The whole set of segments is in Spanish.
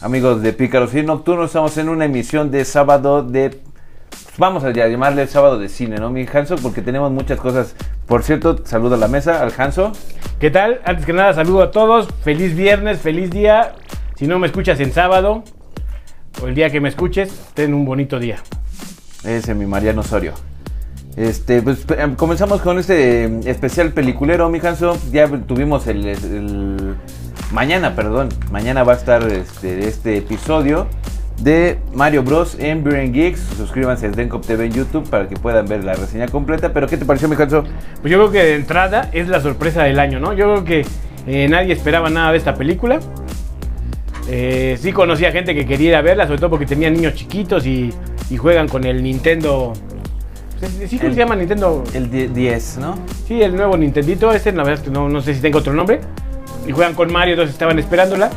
Amigos de Pícaro Cine Nocturno, estamos en una emisión de sábado de. Vamos a llamarle sábado de cine, ¿no, mi Hanso? Porque tenemos muchas cosas. Por cierto, saludo a la mesa, al Hanso. ¿Qué tal? Antes que nada, saludo a todos. Feliz viernes, feliz día. Si no me escuchas en sábado o el día que me escuches, ten un bonito día. Ese, mi Mariano Osorio. Este, pues em, comenzamos con este em, especial peliculero, mi Hanso. Ya tuvimos el, mañana, perdón, mañana va a estar este, este episodio de Mario Bros en and Geeks. Suscríbanse a Sdencop TV en YouTube para que puedan ver la reseña completa. Pero ¿qué te pareció, mi Hanso? Pues yo creo que de entrada es la sorpresa del año, ¿no? Yo creo que eh, nadie esperaba nada de esta película. Eh, sí conocía gente que quería verla, sobre todo porque tenían niños chiquitos y juegan con el Nintendo. ¿Sí cómo El- se llama Nintendo? El die- 10, ¿no? Sí, el nuevo Nintendito. Este, la verdad no, no sé si tenga otro nombre. Y juegan con Mario, entonces estaban esperándola.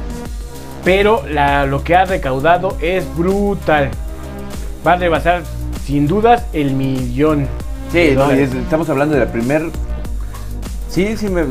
Pero la- lo que ha recaudado es brutal. Va a rebasar, sin dudas, el millón. Sí, no, es- estamos hablando de la primer. Sí, sí me.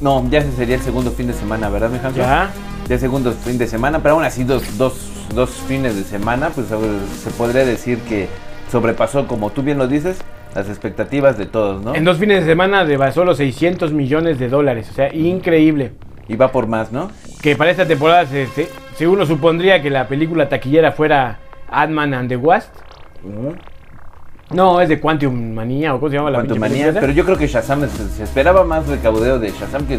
No, ya sería el segundo fin de semana, ¿verdad, mi? Ya. Ya el segundo fin de semana, pero aún así dos, dos, dos fines de semana, pues se podría decir que sobrepasó, como tú bien lo dices, las expectativas de todos, ¿no? En dos fines de semana rebasó los 600 millones de dólares. O sea, increíble. Y va por más, ¿no? Que para esta temporada, se, se- se uno supondría que la película taquillera fuera Ant-Man and the Wasp. No, es de Quantum Manía o cómo se llama la pinche manía, pero yo creo que Shazam se, se esperaba más recaudeo de Shazam que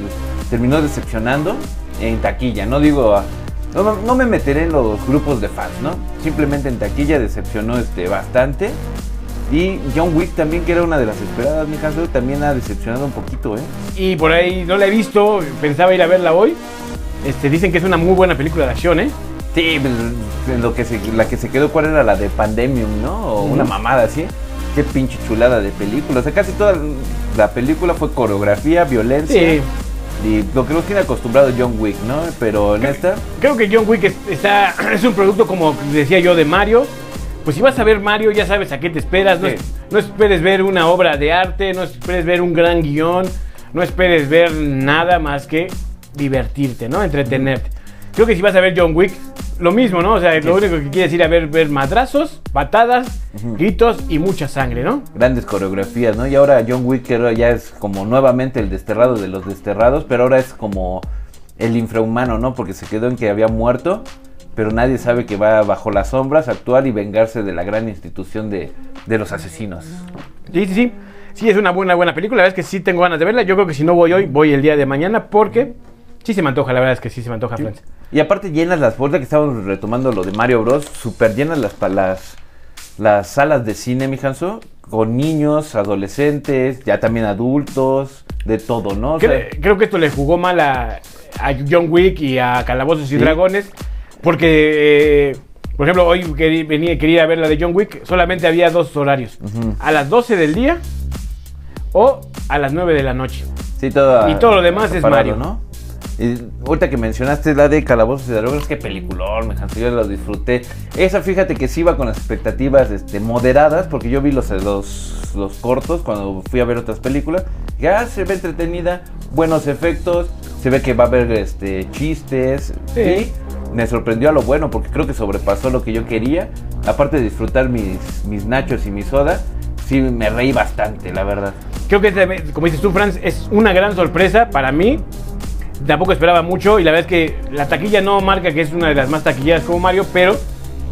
terminó decepcionando en taquilla. No digo, no, no- no me meteré en los grupos de fans, ¿no? Simplemente en taquilla decepcionó este bastante. Y John Wick también, que era una de las esperadas, mi caso, también ha decepcionado un poquito, ¿eh? Y por ahí no la he visto, pensaba ir a verla hoy. Este, dicen que es una muy buena película de acción, ¿eh? Sí, pues, en lo que se, la que se quedó, ¿cuál era la de Pandemium, no? O una mamada así. Qué pinche chulada de película. O sea, casi toda la película fue coreografía, violencia. Sí. Y lo que nos tiene acostumbrado John Wick, ¿no? Pero en esta, Creo que John Wick es, está, es un producto, como decía yo, de Mario. Pues si vas a ver Mario, ya sabes a qué te esperas. No, Sí. es- no esperes ver una obra de arte, no esperes ver un gran guion, no esperes ver nada más que divertirte, ¿no? Entretenerte. Creo que si vas a ver John Wick, lo mismo, ¿no? O sea, lo único que quieres ir a ver, ver madrazos, patadas, gritos y mucha sangre, ¿no? grandes coreografías, ¿no? Y ahora John Wick ya es como nuevamente el desterrado de los desterrados, pero ahora es como el infrahumano, ¿no? Porque se quedó en que había muerto, pero nadie sabe que va bajo las sombras a actuar y vengarse de la gran institución de, de los asesinos. Sí, sí, sí. Sí, es una buena, buena película. La verdad es que sí tengo ganas de verla. Yo creo que si no voy hoy, voy el día de mañana porque sí se me antoja. La verdad es que sí se me antoja, Friends. Y aparte llenas las puertas que estábamos retomando lo de Mario Bros, súper llenas las, las, las salas de cine, mi Hanso, con niños, adolescentes, ya también adultos, de todo, ¿no? O sea, Cre- creo que esto le jugó mal a, a John Wick y a Calabozos y Sí. Dragones porque, eh, por ejemplo, hoy querí- venía, quería ver la de John Wick. Solamente había dos horarios. A las 12 del día o a las 9 de la noche. Sí, todo Y todo lo demás es Mario. ¿no? Y ahorita que mencionaste la de Calabozos y Dragones, qué peliculón, me encantó, yo lo disfruté. Esa, fíjate que sí iba con las expectativas este, moderadas, porque yo vi los, los, los cortos cuando fui a ver otras películas. Ya se ve entretenida, buenos efectos, se ve que va a haber este, chistes. Sí. Sí. Me sorprendió a lo bueno, porque creo que sobrepasó lo que yo quería. Aparte de disfrutar mis, mis nachos y mi soda, sí me reí bastante, la verdad. Creo que, como dices tú, Franz, es una gran sorpresa para mí. Tampoco esperaba mucho y la verdad es que la taquilla no marca que es una de las más taquilleras como Mario, pero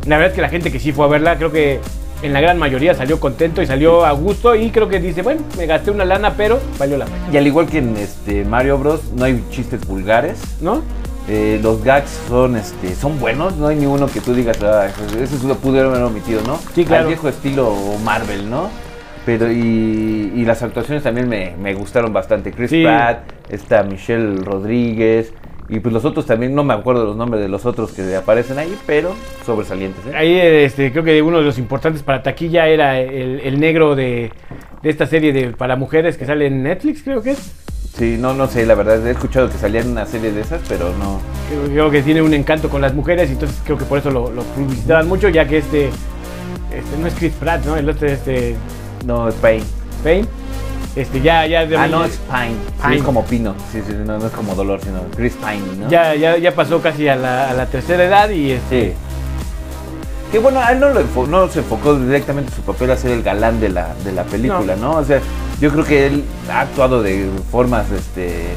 la verdad es que la gente que sí fue a verla, creo que en la gran mayoría salió contento y salió a gusto y creo que dice, bueno, me gasté una lana, pero valió la pena, Y al igual que en este Mario Bros, no hay chistes vulgares. ¿no? Eh, los gags son este son buenos, no hay ni uno que tú digas, ah, ese se lo pudieron haber omitido, ¿no? Sí, claro. Al viejo estilo Marvel, ¿no? Pero y, y las actuaciones también me, me gustaron bastante. Chris Sí. Pratt, está Michelle Rodríguez, y pues los otros también, no me acuerdo los nombres de los otros que aparecen ahí, pero sobresalientes. ¿eh? Ahí este, creo que uno de los importantes para taquilla era el, el negro de, de esta serie de para mujeres que sale en Netflix, creo que es. Sí, no, no sé, la verdad, he escuchado que salían una serie de esas, pero no. Creo, creo que tiene un encanto con las mujeres, y entonces creo que por eso lo, lo publicitaban mucho, ya que este, este no es Chris Pratt, ¿no? El otro es este No, Spain. Payne. Este, ya, ya, de- Ah, no, es Pine. Sí, Pine. es como pino. Sí, sí, no, no es como dolor, sino Chris Pine, ¿no? ya, ya, ya pasó casi a la, a la tercera edad y este, Sí. Que bueno, él no, lo no se enfocó directamente en su papel a ser el galán de la, de la película, ¿no? O sea, yo creo que él ha actuado de formas este,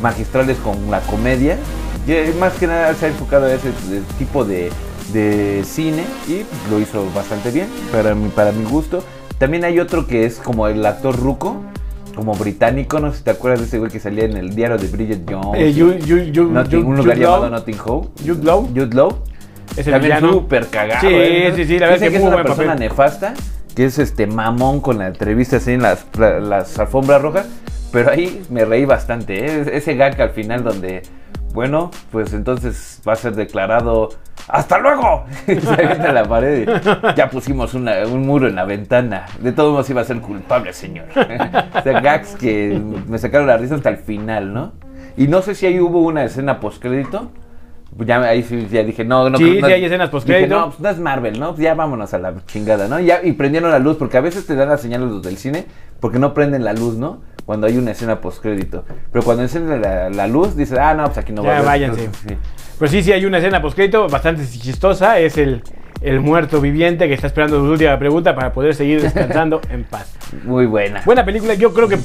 magistrales con la comedia. Y eh, más que nada se ha enfocado a ese tipo de, de cine y lo hizo bastante bien, para mi, para mi gusto. También hay otro que es como el actor ruco, como británico, no sé si te acuerdas de ese güey que salía en el diario de Bridget Jones. eh, you- you- you- Notting- you- un lugar llamado Notting Hill. Jude Law, Jude Law. es el También súper cagado. Sí, ¿eh? sí, sí, la verdad que es una buen persona papel. nefasta, que es este mamón con la entrevista así en las, la- las alfombras rojas, pero ahí me reí bastante, ¿eh? Ese gag al final donde, bueno, pues entonces va a ser declarado ¡Hasta luego! Se avienta a la pared y ya pusimos una- un muro en la ventana. De todos modos iba a ser culpable, señor. o sea, gags que me sacaron la risa hasta el final, ¿no? Y no sé si ahí hubo una escena postcrédito. Ya ahí sí ya dije, no, no. Sí, no- sí hay escenas postcrédito. No, pues no es Marvel, ¿no? Pues ya vámonos a la chingada, ¿no? Ya, y prendieron la luz, porque a veces te dan las señales los del cine, porque no prenden la luz, ¿no? Cuando hay una escena postcrédito. Pero cuando encienden la, la luz, dices, ah, no, pues aquí no va Ya, a haber. váyanse. Entonces, sí. Pero sí, sí hay una escena postcrédito bastante chistosa. Es el, el muerto viviente que está esperando su última pregunta para poder seguir descansando en paz. Muy buena. Buena película. Yo creo que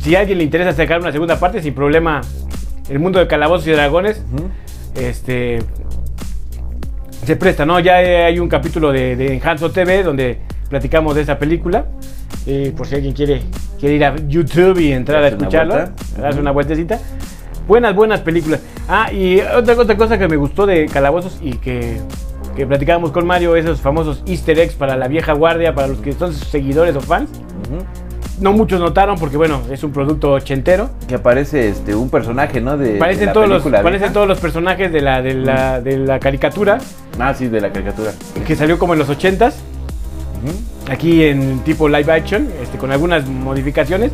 si a alguien le interesa sacar una segunda parte, sin problema, el mundo de calabozos y dragones, este se presta, ¿no? Ya hay un capítulo de, de Enhanzo TV donde platicamos de esa película. Eh, por si alguien quiere, quiere ir a YouTube y entrar a una escucharlo, vuelta. darse una vueltecita. Buenas, buenas películas. Ah, y otra, otra cosa que me gustó de Calabozos y que, que platicábamos con Mario, esos famosos easter eggs para la vieja guardia, para los que son sus seguidores o fans. No muchos notaron porque, bueno, es un producto ochentero. Que aparece este, un personaje, ¿no? De, de Parecen, la todos los, película parecen vieja. todos los personajes de la, de, la, de la caricatura Ah, sí, de la caricatura. que salió como en los ochentas. Aquí en tipo live action, este, con algunas modificaciones,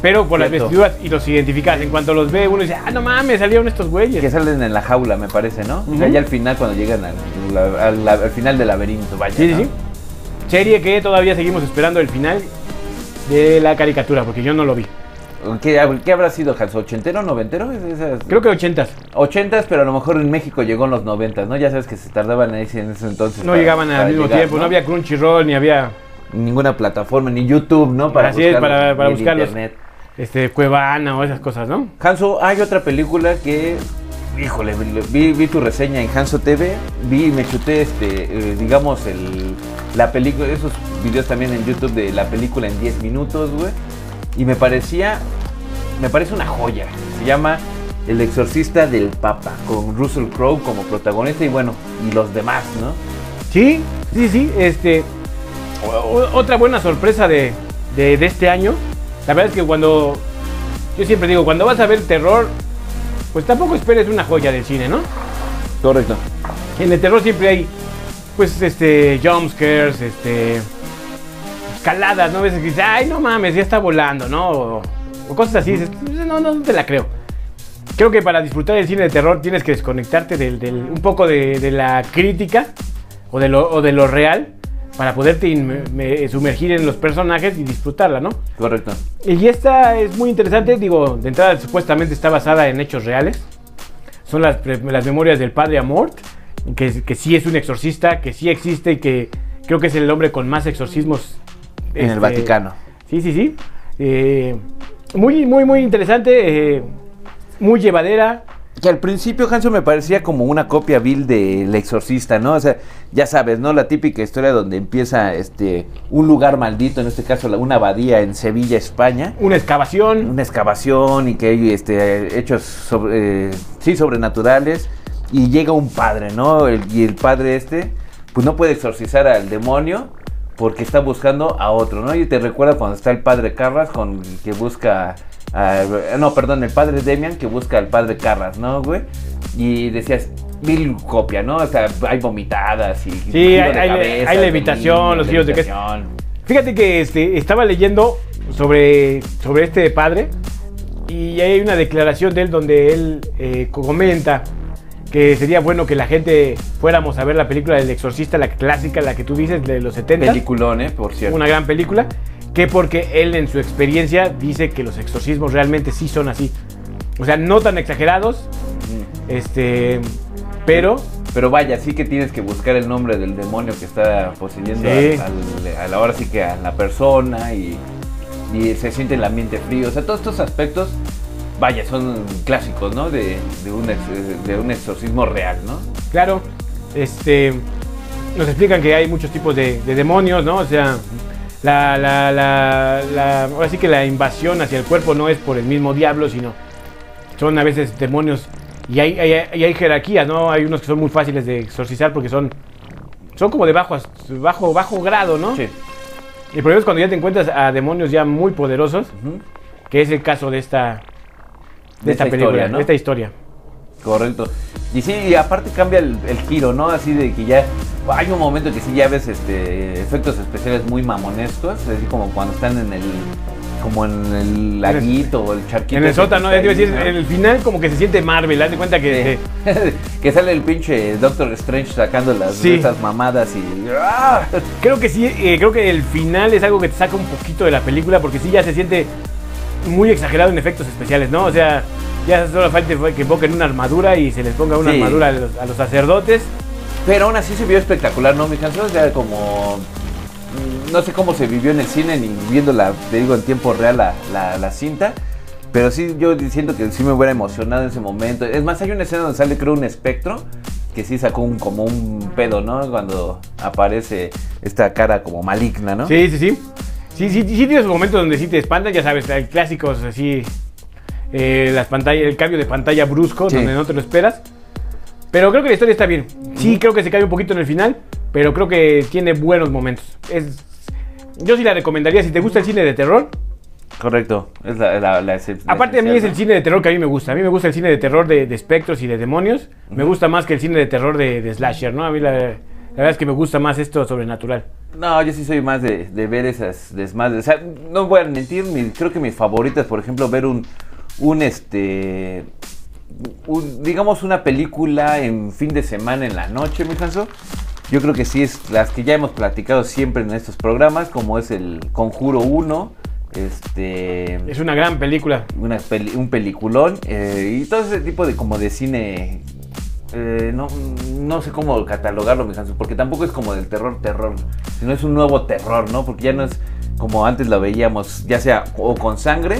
pero por las vestiduras y los identificas. En cuanto los ve, uno dice, ah, no mames, salieron estos Que güeyes. salen en la jaula, me parece, ¿no? O sea, Ujú. ya al final, cuando llegan al, la- al- al final del laberinto, vaya. Sí, sí, ¿no? sí. Serie que todavía seguimos esperando el final de la caricatura, porque yo no lo vi. ¿Qué, qué habrá sido, Hans? ¿Ochentero, noventero? Esas- Creo que ochentas. Ochentas, pero a lo mejor en México llegó en los noventas, ¿no? Ya sabes que se tardaban ahí en ese entonces. No para- llegaban al para mismo llegar, tiempo, ¿no? había Crunchyroll, ni había ninguna plataforma, ni YouTube, ¿no? Así es, para- para buscarlos. internet. este, Cuevana o esas cosas, ¿no? Hanso, hay otra película que, híjole, vi, vi tu reseña en Hanso TV, vi, me chuté, este, eh, digamos, el, la película, esos videos también en YouTube de la película en 10 minutos, güey, y me parecía, me parece una joya. Se llama El exorcista del Papa, con Russell Crowe como protagonista y bueno, y los demás, ¿no? Sí, sí, sí. Este, o- o- otra buena sorpresa de, de- de este año. La verdad es que cuando. Yo siempre digo, cuando vas a ver terror, pues tampoco esperes una joya del cine, ¿no? Correcto. En el terror siempre hay, pues, este, jumpscares, este. Escaladas, ¿no? A veces que dices, ay, no mames, ya está volando, ¿no? O, o cosas así, dices, no, no, no te la creo. Creo que para disfrutar el cine de terror tienes que desconectarte del, del- un poco de, de la crítica o de, lo, o de lo real para poderte inme- me- sumergir en los personajes y disfrutarla, ¿no? Correcto. Y esta es muy interesante, digo, de entrada supuestamente está basada en hechos reales. Son las, las memorias del padre Amort, que, que sí es un exorcista, que sí existe y que creo que es el hombre con más exorcismos. En el este, Vaticano. Sí, sí, sí. Eh, muy, muy, muy interesante, eh, muy llevadera. Que al principio Hanso me parecía como una copia vil del exorcista, ¿no? O sea, ya sabes, ¿no? La típica historia donde empieza este un lugar maldito, en este caso una abadía en Sevilla, España, Una excavación. una excavación y que hay este hechos sobre, eh, sí sobrenaturales y llega un padre, ¿no? El- y el padre este pues no puede exorcizar al demonio porque está buscando a otro, ¿no? Y te recuerda cuando está el padre Carras con que busca no, perdón, el padre Demian que busca al padre Carras, ¿no, güey? Y decías mil copia, ¿no? O sea, hay vomitadas y Sí, hay- hay- hay levitación, los giros de levitación. Fíjate que este, estaba leyendo sobre, sobre este padre y hay una declaración de él donde él eh, comenta que sería bueno que la gente fuéramos a ver la película del exorcista, la clásica, la que tú dices, de los 70. Peliculón, ¿eh? Por cierto. una gran película que porque él en su experiencia dice que los exorcismos realmente sí son así. O sea, no tan exagerados, este, pero Pero vaya, sí que tienes que buscar el nombre del demonio que está poseyendo al- al- sí que a la persona y, y se siente el ambiente frío. O sea, todos estos aspectos, vaya, son clásicos, ¿no? De, de un, ex- de un exorcismo real, ¿no? Claro, este, nos explican que hay muchos tipos de, de demonios, ¿no? O sea, la, la, la, la- ahora sí que la invasión hacia el cuerpo no es por el mismo diablo, sino son a veces demonios y hay, hay, y hay jerarquías, ¿no? Hay unos que son muy fáciles de exorcizar porque son, son como de bajo, as- bajo, bajo grado, ¿no? Sí. El problema es cuando ya te encuentras a demonios ya muy poderosos, que es el caso de esta, de De esta, esta película, historia, ¿no? de esta historia. Correcto. Y sí, y aparte cambia el, el giro, ¿no? Así de que ya hay un momento que sí ya ves este efectos especiales muy mamonescos, así como cuando están en el como en el laguito o el charquito. En el sótano, es decir, ¿no? en el final como que se siente Marvel, haz de cuenta que... Sí. que sale el pinche Doctor Strange sacando las Sí. esas mamadas y ¡ah! Creo que sí, eh, creo que el final es algo que te saca un poquito de la película porque sí ya se siente muy exagerado en efectos especiales, ¿no? O sea, ya solo falta que invoquen una armadura y se les ponga una Sí. armadura a los, a los sacerdotes. Pero aún así se vio espectacular, ¿no, mi canción? Sea, como mm, no sé cómo se vivió en el cine ni viéndola, te digo, en tiempo real la, la, la cinta. Pero sí, yo siento que sí me hubiera emocionado en ese momento. Es más, hay una escena donde sale, creo, un espectro que sí sacó un, como un pedo, ¿no? Cuando aparece esta cara como maligna, ¿no? Sí, sí, sí. Sí, sí, sí tienes momentos donde sí te espantan, ya sabes, hay clásicos así, eh, las pantallas, el cambio de pantalla brusco, Sí. donde no te lo esperas. Pero creo que la historia está bien. Sí, creo que se cae un poquito en el final, pero creo que tiene buenos momentos. Es, yo sí la recomendaría, si te gusta el cine de terror. Correcto. Es la, la, la Aparte a mí es el cine de terror que a mí me gusta. A mí me gusta el cine de terror de, de espectros y de demonios. Me gusta más que el cine de terror de, de slasher, ¿no? A mí la, la verdad es que me gusta más esto sobrenatural. No, yo sí soy más de, de ver esas desmadres. O sea, no voy a mentir, mi- creo que mis favoritas, por ejemplo, ver un, un este, un- digamos una película en fin de semana en la noche, mi Hanso. Yo creo que sí es las que ya hemos platicado siempre en estos programas, como es el Conjuro 1, este, Es una gran película. una peli- un peliculón eh, y todo ese tipo de como de cine eh, no, no sé cómo catalogarlo mi Hanso, porque tampoco es como del terror terror sino es un nuevo terror no porque ya no es como antes lo veíamos ya sea o con sangre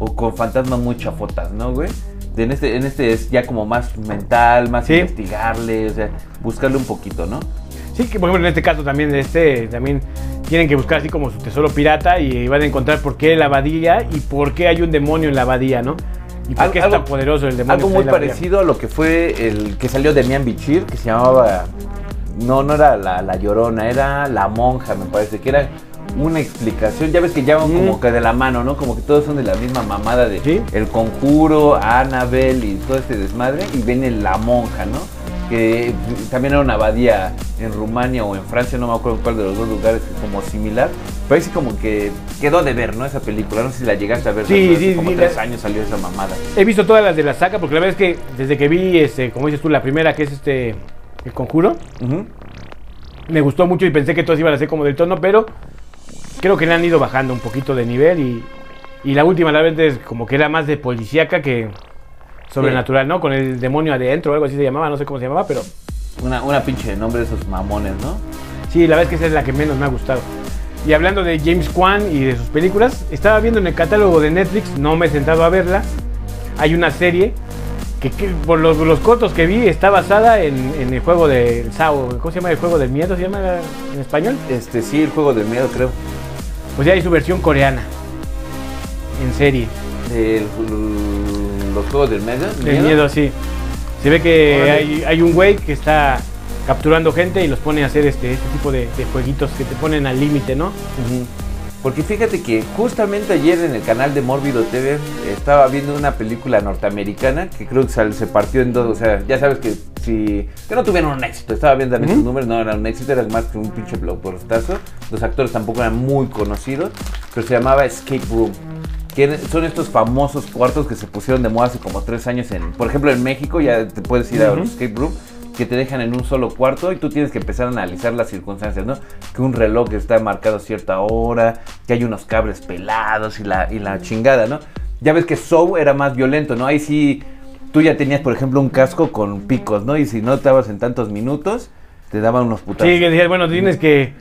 o con fantasmas muy chafotas no güey en este en este es ya como más mental más Sí. investigarle o sea buscarle un poquito no Sí, que por ejemplo en este caso también de este también tienen que buscar así como su tesoro pirata y van a encontrar por qué la abadía y por qué hay un demonio en la abadía, ¿no? Y por Algo- qué es tan poderoso el demonio. Algo muy parecido a lo que fue el que salió de Mian Bichir, que se llamaba. No, no era la, la llorona, era la monja, me parece, que era una explicación. Ya ves que llaman Mm. como que de la mano, ¿no? Como que todos son de la misma mamada de Sí. El Conjuro, Annabelle y todo este desmadre. Y viene la monja, ¿no? Que también era una abadía en Rumania o en Francia, no me acuerdo cuál de los dos lugares, como similar. Pero ahí sí como que quedó de ver, ¿no? Esa película, no sé si la llegaste a ver. Sí, hace sí, como sí, tres la- años salió esa mamada. He visto todas las de la saga porque la verdad es que desde que vi, este, como dices tú, la primera que es este, el conjuro, me gustó mucho y pensé que todas iban a ser como del tono, pero creo que le han ido bajando un poquito de nivel y, y la última la verdad es como que era más de policíaca que sobrenatural, ¿no? Con el demonio adentro o algo así se llamaba, no sé cómo se llamaba, pero Una, una pinche nombre de esos mamones, ¿no? sí, la verdad es que esa es la que menos me ha gustado. Y hablando de James Kwan y de sus películas, estaba viendo en el catálogo de Netflix, no me he sentado a verla, hay una serie que, que por los, los cortos que vi está basada en, en el juego del Sao, ¿cómo se llama el juego del miedo? ¿Se llama en español? Este, sí, el juego del miedo, creo. Pues ya hay su versión coreana. En serie. El- los juegos del miedo. Del miedo, sí. Se ve que hay, hay un güey que está capturando gente y los pone a hacer este, este tipo de, de jueguitos que te ponen al límite, ¿no? Porque fíjate que justamente ayer en el canal de Mórbido TV estaba viendo una película norteamericana que creo que se partió en dos. O sea, ya sabes que si. que no tuvieron un éxito. Estaba viendo también sus Ujú. números, no eran un éxito, era más que un pinche blockbustazo. Los actores tampoco eran muy conocidos, pero se llamaba Escape Room. Que son estos famosos cuartos que se pusieron de moda hace como tres años en, por ejemplo, en México ya te puedes ir a un escape room que te dejan en un solo cuarto y tú tienes que empezar a analizar las circunstancias, ¿no? Que un reloj está marcado a cierta hora, que hay unos cables pelados y la, y la chingada, ¿no? Ya ves que Soul era más violento, ¿no? Ahí sí, tú ya tenías, por ejemplo, un casco con picos, ¿no? Y si no estabas en tantos minutos, te daban unos putazos. Sí, que decías, bueno, tienes que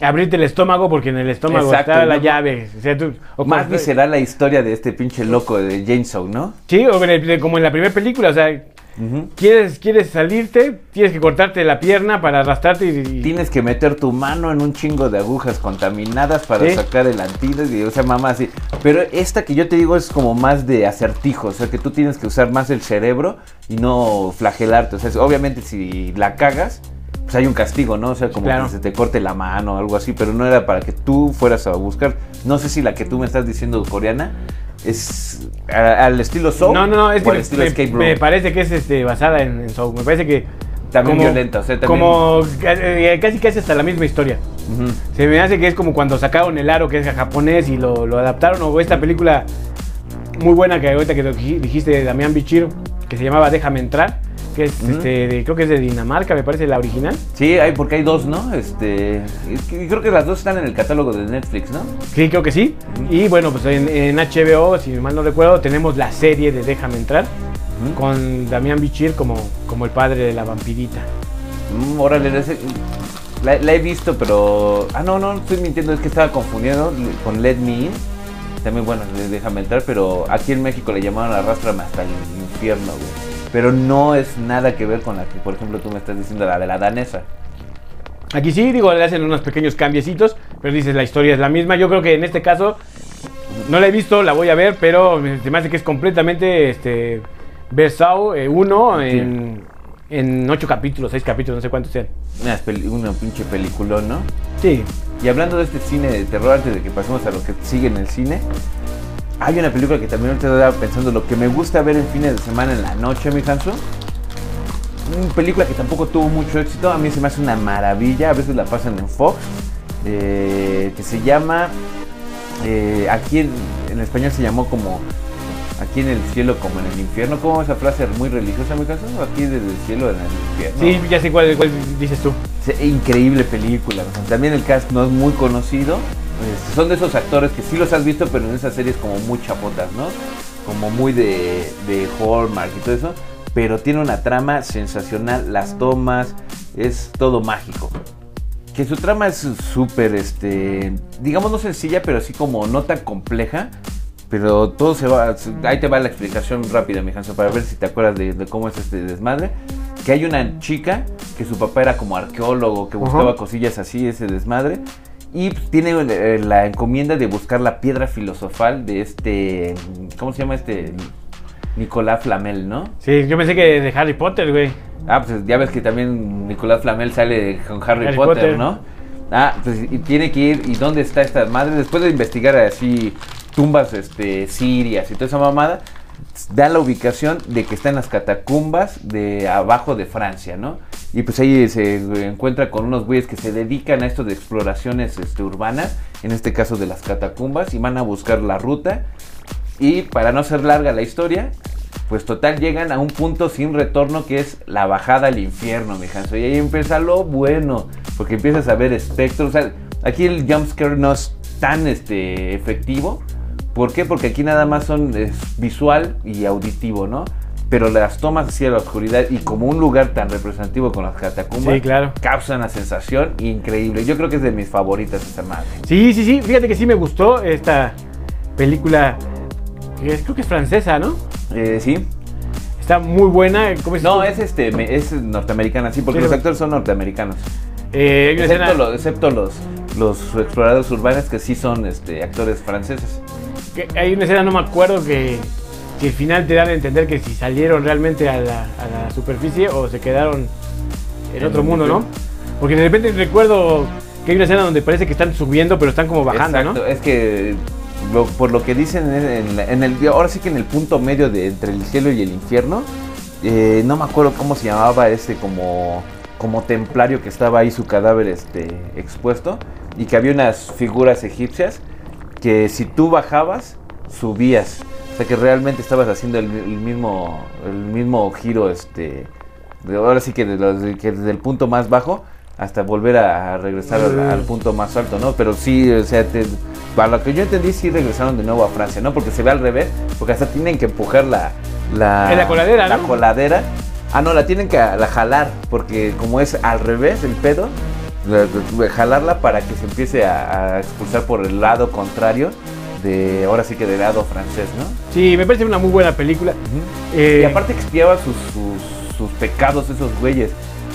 abrirte el estómago porque en el estómago Exacto, está la ¿no? llave. O sea, tú- o Más como- visceral la historia de este pinche loco de Jameson, ¿no? Sí, o en el- como en la primera película, o sea, quieres, quieres salirte, tienes que cortarte la pierna para arrastrarte y... y- Tienes que meter tu mano en un chingo de agujas contaminadas para Sí. sacar el antídoto y, o sea, mamá, así. Pero esta que yo te digo es como más de acertijo, o sea, que tú tienes que usar más el cerebro y no flagelarte. O sea, obviamente si la cagas, pues hay un castigo, ¿no? O sea, como Claro. que se te corte la mano o algo así, pero no era para que tú fueras a buscar. No sé si la que tú me estás diciendo coreana es a- al estilo Soul No, no, no, es o que al estilo me- Escape Room. me parece que es este, basada en, en Saw. Me parece que... También violenta, o sea, también- Como eh, casi casi hasta la misma historia. Se me hace que es como cuando sacaron el aro que es japonés y lo, lo adaptaron. O esta película muy buena que ahorita que dijiste de Damián Bichir, que se llamaba Déjame entrar, que es este, de- creo que es de Dinamarca, me parece la original. Sí, hay, porque hay dos, ¿no? Este, creo que las dos están en el catálogo de Netflix, ¿no? Sí, creo que sí. Y bueno, pues en, en HBO, si mal no recuerdo, tenemos la serie de Déjame entrar con Damián Bichir como, como el padre de la vampirita. Mm, órale, la, la he visto, pero... Ah, no, no, estoy mintiendo, es que estaba confundiendo con Let Me In. También, bueno, déjame entrar, pero aquí en México le llamaron Arrástrame hasta el infierno, güey. Pero no es nada que ver con la que, por ejemplo, tú me estás diciendo, la de la danesa. Aquí sí, digo, le hacen unos pequeños cambiecitos, pero dices, la historia es la misma. Yo creo que en este caso, no la he visto, la voy a ver, pero me- se me hace que es completamente este, Versau 1 en, en 8 capítulos, 6 capítulos, no sé cuántos sean. Una, una pinche peliculón, ¿no? Sí. Y hablando de este cine de terror, antes de que pasemos a lo que sigue en el cine, hay una película que también ahorita estaba pensando, lo que me gusta ver en fines de semana en la noche, mi Hanso. Una película que tampoco tuvo mucho éxito, a mí se me hace una maravilla, a veces la pasan en Fox, eh, que se llama, eh, aquí en, en español se llamó como, aquí en el cielo como en el infierno, como esa frase muy religiosa, mi Hanso, aquí desde el cielo en el infierno. Sí, ya sé cuál, cuál dices tú. Increíble película. o sea, también el cast no es muy conocido. Este, son de esos actores que sí los has visto, pero en esas series como muy chapotas, ¿no? Como muy de, de Hallmark y todo eso. Pero tiene una trama sensacional. Las tomas, es todo mágico. Que su trama es súper, este, digamos no sencilla, pero así como no tan compleja. Pero todo se va, ahí te va la explicación rápida, mi Hanso, para ver si te acuerdas de, de cómo es este desmadre. Que hay una chica que su papá era como arqueólogo, que buscaba cosillas así, ese desmadre. Y pues, tiene eh, la encomienda de buscar la piedra filosofal de este, ¿cómo se llama este? Nicolás Flamel, ¿no? Sí, yo pensé que de Harry Potter, güey. Ah, pues ya ves que también Nicolás Flamel sale con Harry, Harry Potter, Potter. ¿no? Ah, pues y tiene que ir. ¿Y dónde está esta madre? Después de investigar así tumbas este, sirias y toda esa mamada, da la ubicación de que está en las catacumbas de abajo de Francia, ¿no? Y pues ahí se encuentra con unos güeyes que se dedican a esto de exploraciones este, urbanas, en este caso de las catacumbas, y van a buscar la ruta. Y para no ser larga la historia, pues total llegan a un punto sin retorno que es la bajada al infierno, mi Hanso. Y ahí empieza lo bueno, porque empiezas a ver espectros. O sea, aquí el jumpscare no es tan este, efectivo. ¿Por qué? Porque aquí nada más son es visual y auditivo, ¿no? Pero las tomas hacia la oscuridad y como un lugar tan representativo con las catacumbas, Sí, claro. causan una sensación increíble. Yo creo que es de mis favoritas esta madre. Sí, sí, sí, fíjate que sí me gustó esta película, que es- creo que es francesa, ¿no? Eh, sí. Está muy buena. ¿cómo No, tú? es este, es norteamericana, sí, porque Sí, los lo- actores son norteamericanos. Eh, Excepto, escena los, excepto los, los exploradores urbanos que sí son este, actores franceses. Que- hay una escena, no me acuerdo, que, que al final te dan a entender que si salieron realmente a la, a la superficie o se quedaron en En otro mundo, ¿no? Porque de repente recuerdo que hay una escena donde parece que están subiendo, pero están como bajando, Exacto, ¿no? es que lo- por lo que dicen en, el, ahora sí que en el punto medio de entre el cielo y el infierno, eh, no me acuerdo cómo se llamaba este como, como templario que estaba ahí su cadáver este, expuesto y que había unas figuras egipcias que si tú bajabas, subías. O sea que realmente estabas haciendo el, el mismo, el mismo giro este, de- ahora sí que, de los- que desde el punto más bajo hasta volver a, a regresar al, al punto más alto, ¿no? Pero sí, o sea, te- para lo que yo entendí, sí regresaron de nuevo a Francia, ¿no? Porque se ve al revés, porque hasta tienen que empujar la... La, En la coladera, la ¿no? coladera. Ah, no, la tienen que la jalar, porque como es al revés el pedo, jalarla para que se empiece a, a expulsar por el lado contrario de, ahora sí que del lado francés, ¿no? Sí, me parece una muy buena película. Eh, Y aparte expiaba sus, sus, sus pecados esos güeyes.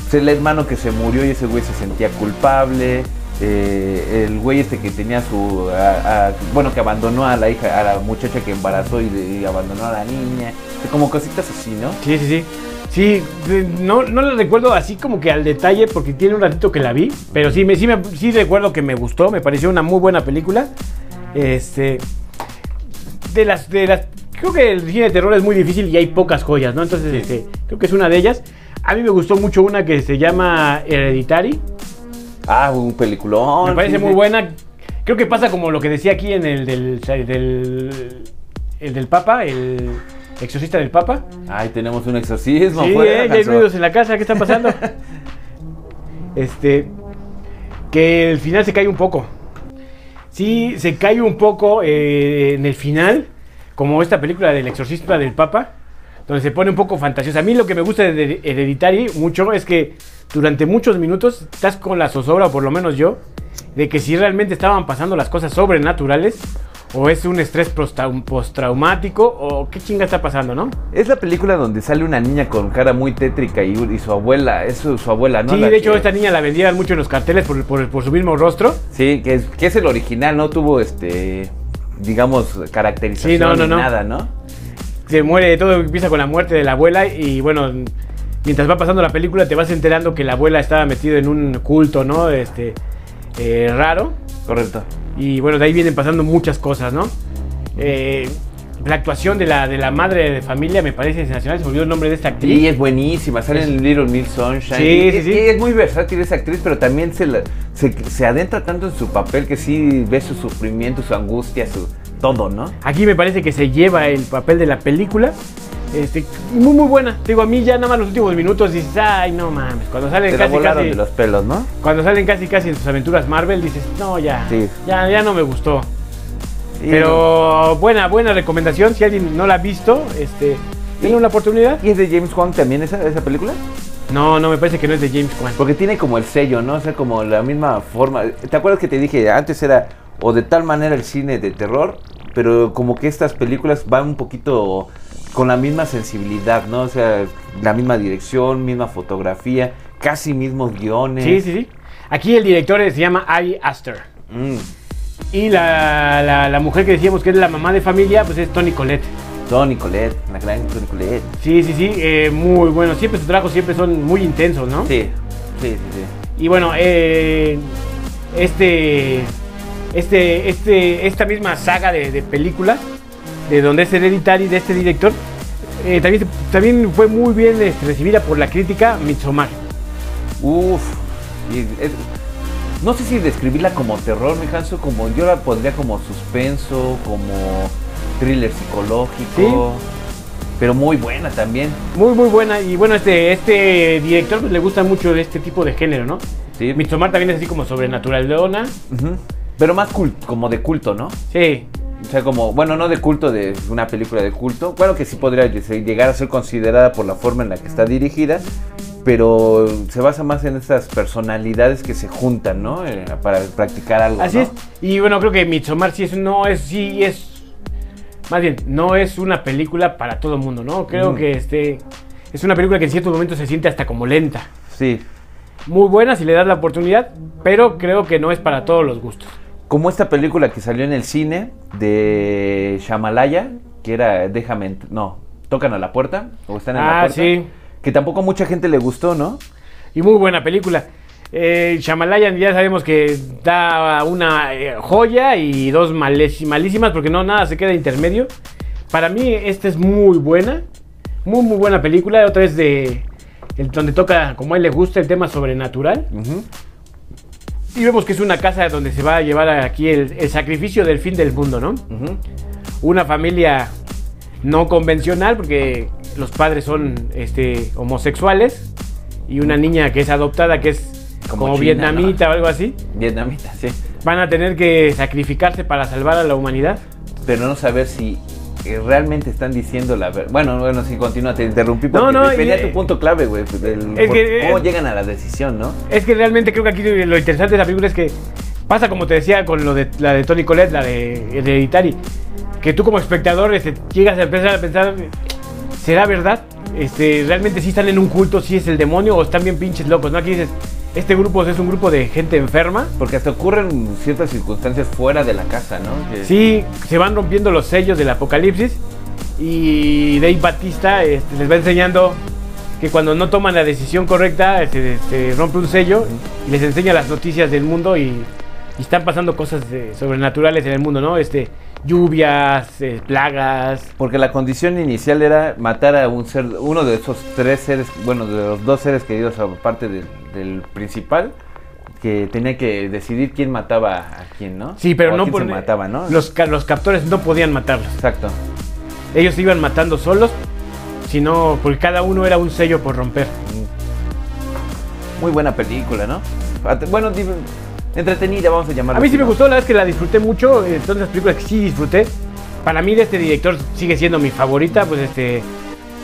Pues el hermano que se murió y ese güey se sentía culpable. eh, el güey este que tenía su... a- a- bueno, que abandonó a la hija, a la muchacha que embarazó y, y abandonó a la niña. Como cositas así, ¿no? Sí, sí, sí. Sí, no, no la recuerdo así como que al detalle porque tiene un ratito que la vi, pero sí, me, sí, me, sí recuerdo que me gustó, me pareció una muy buena película. Este, de las, de las, creo que el cine de terror es muy difícil y hay pocas joyas, ¿no? Entonces, este, creo que es una de ellas. A mí me gustó mucho una que se llama Hereditary, Ah, un peliculón. me parece sí, muy buena. Creo que pasa como lo que decía aquí en el del, del, el del Papa, el exorcista del Papa. Ay, tenemos un exorcismo. Sí, fuera, eh, ya hay ruidos en la casa, ¿qué está pasando? este, que el final se cae un poco. Sí, se cae un poco eh, en el final, como esta película del exorcista del Papa, donde se pone un poco fantasiosa. A mí lo que me gusta de Hereditary mucho es que durante muchos minutos estás con la zozobra, o por lo menos yo, de que si realmente estaban pasando las cosas sobrenaturales, o es un estrés postrau- postraumático, o qué chinga está pasando, ¿no? Es la película donde sale una niña con cara muy tétrica y, y su abuela, es su, su abuela, ¿no? sí, La de hecho que- esta niña la vendían mucho en los carteles por, por- por su mismo rostro. Sí, que es, que es el original, no tuvo este, digamos, caracterización Sí, no, no, ni no. nada, ¿no? Se muere, todo empieza con la muerte de la abuela y bueno, mientras va pasando la película te vas enterando que la abuela estaba metida en un culto, ¿no? Este, eh, raro. Correcto. Y bueno, de ahí vienen pasando muchas cosas, ¿no? Eh, la actuación de la, de la madre de familia me parece sensacional. Se me olvidó el nombre de esta actriz. Sí, es buenísima, sale en Little Miss Sunshine. Sí, y, sí, y- sí. y es muy versátil esa actriz, pero también se, la- se, se adentra tanto en su papel que sí ve su sufrimiento, su angustia, su todo, ¿no? Aquí me parece que se lleva el papel de la película. Este, muy, muy buena. Digo, a mí ya nada más los últimos minutos dices, ay, no mames. Cuando salen casi, casi, de los pelos, ¿no? cuando salen casi, casi en sus aventuras Marvel, dices, no, ya, Sí. ya, ya no me gustó. Pero buena, buena recomendación. Si alguien no la ha visto, este, denle una oportunidad. ¿Y es de James Wan también esa, esa película? No, no, me parece que no es de James Wan. Porque tiene como el sello, ¿no? O sea, como la misma forma. ¿Te acuerdas que te dije antes era o de tal manera el cine de terror, pero como que estas películas van un poquito con la misma sensibilidad, ¿no? O sea, la misma dirección, misma fotografía, casi mismos guiones. Sí, sí, sí. Aquí el director se llama Ari Aster. Mm, Y la, la- la mujer que decíamos que es la mamá de familia, pues es Tony Colette. Tony Colette, la gran Tony Colette. Sí, sí, sí, eh, muy bueno. Siempre sus trabajos siempre son muy intensos, ¿no? Sí, sí, sí, sí. Y bueno, eh, este, este, este, esta misma saga de, de películas, de donde es hereditario de este director, eh, también, también fue muy bien este, recibida por la crítica Midsommar. Uf. y es- no sé si describirla como terror, mi Hanso, como yo la pondría como suspenso, como thriller psicológico. Pero muy buena también. Muy, muy buena. Y bueno, este, este director pues, le gusta mucho este tipo de género, ¿no? Sí. Midsommar también es así como sobrenaturalona. Ujú. Pero más culto, como de culto, ¿no? Sí, O sea, como, bueno, no de culto de una película de culto. Bueno, que sí podría lle- llegar a ser considerada por la forma en la que está dirigida. Pero se basa más en estas personalidades que se juntan, ¿no? Eh, para practicar algo. así ¿no? es. Y bueno, creo que Midsommar sí es, no es, sí es, más bien, no es una película para todo el mundo, ¿no? Creo que este, es una película que en ciertos momentos se siente hasta como lenta. Sí. Muy buena si le das la oportunidad, pero creo que no es para todos los gustos. Como esta película que salió en el cine de Shamalaya, que era Déjame, no, tocan a la puerta o están en la Ah, puerta. sí. Que tampoco mucha gente le gustó, ¿no? Y muy buena película. Eh, ya sabemos que da una eh, joya y dos malísimas porque no nada se queda intermedio. Para mí esta es muy buena, muy muy buena película. Otra vez de el, donde toca como a él le gusta el tema sobrenatural. Ujú. Y vemos que es una casa donde se va a llevar aquí el, el sacrificio del fin del mundo, ¿no? Una familia no convencional porque los padres son este, homosexuales. y una niña que es adoptada, que es Como como, china, vietnamita o algo así, Vietnamita, sí. van a tener que sacrificarse para salvar a la humanidad. Pero no saber si eh, realmente están diciendo la verdad. Bueno, bueno, si continúa, te interrumpí No, porque no, venía y- tu punto clave, güey. del- Es por- que- ¿Cómo es- llegan a la decisión, no? Es que realmente creo que aquí lo interesante de la película es que pasa como te decía con lo de la de Tony Collette, la de Hereditary, que tú como espectador este, llegas a empezar a pensar, ¿será verdad? Este, ¿Realmente sí están en un culto, sí es el demonio o están bien pinches locos? ¿no? Aquí dices, este grupo es un grupo de gente enferma. Porque hasta ocurren ciertas circunstancias fuera de la casa, ¿no? Que- Sí, se van rompiendo los sellos del apocalipsis y Dave Batista este, les va enseñando que cuando no toman la decisión correcta se, se rompe un sello y les enseña las noticias del mundo y, y están pasando cosas de- sobrenaturales en el mundo, ¿no? Este, lluvias, eh, plagas. Porque la condición inicial era matar a un ser, uno de esos tres seres, bueno, de los dos seres queridos aparte del, del principal, que tenía que decidir quién mataba a quién, ¿no? Sí, pero O no por se mataba, ¿no? Los, los captores no podían matarlos. Exacto. Ellos se iban matando solos, sino porque cada uno era un sello por romper. Muy buena película, ¿no? Bueno, entretenida, vamos a llamarla. A mí sí me gustó, la verdad es que la disfruté mucho. eh, Son las películas que sí disfruté. Para mí de este director sigue siendo mi favorita, pues este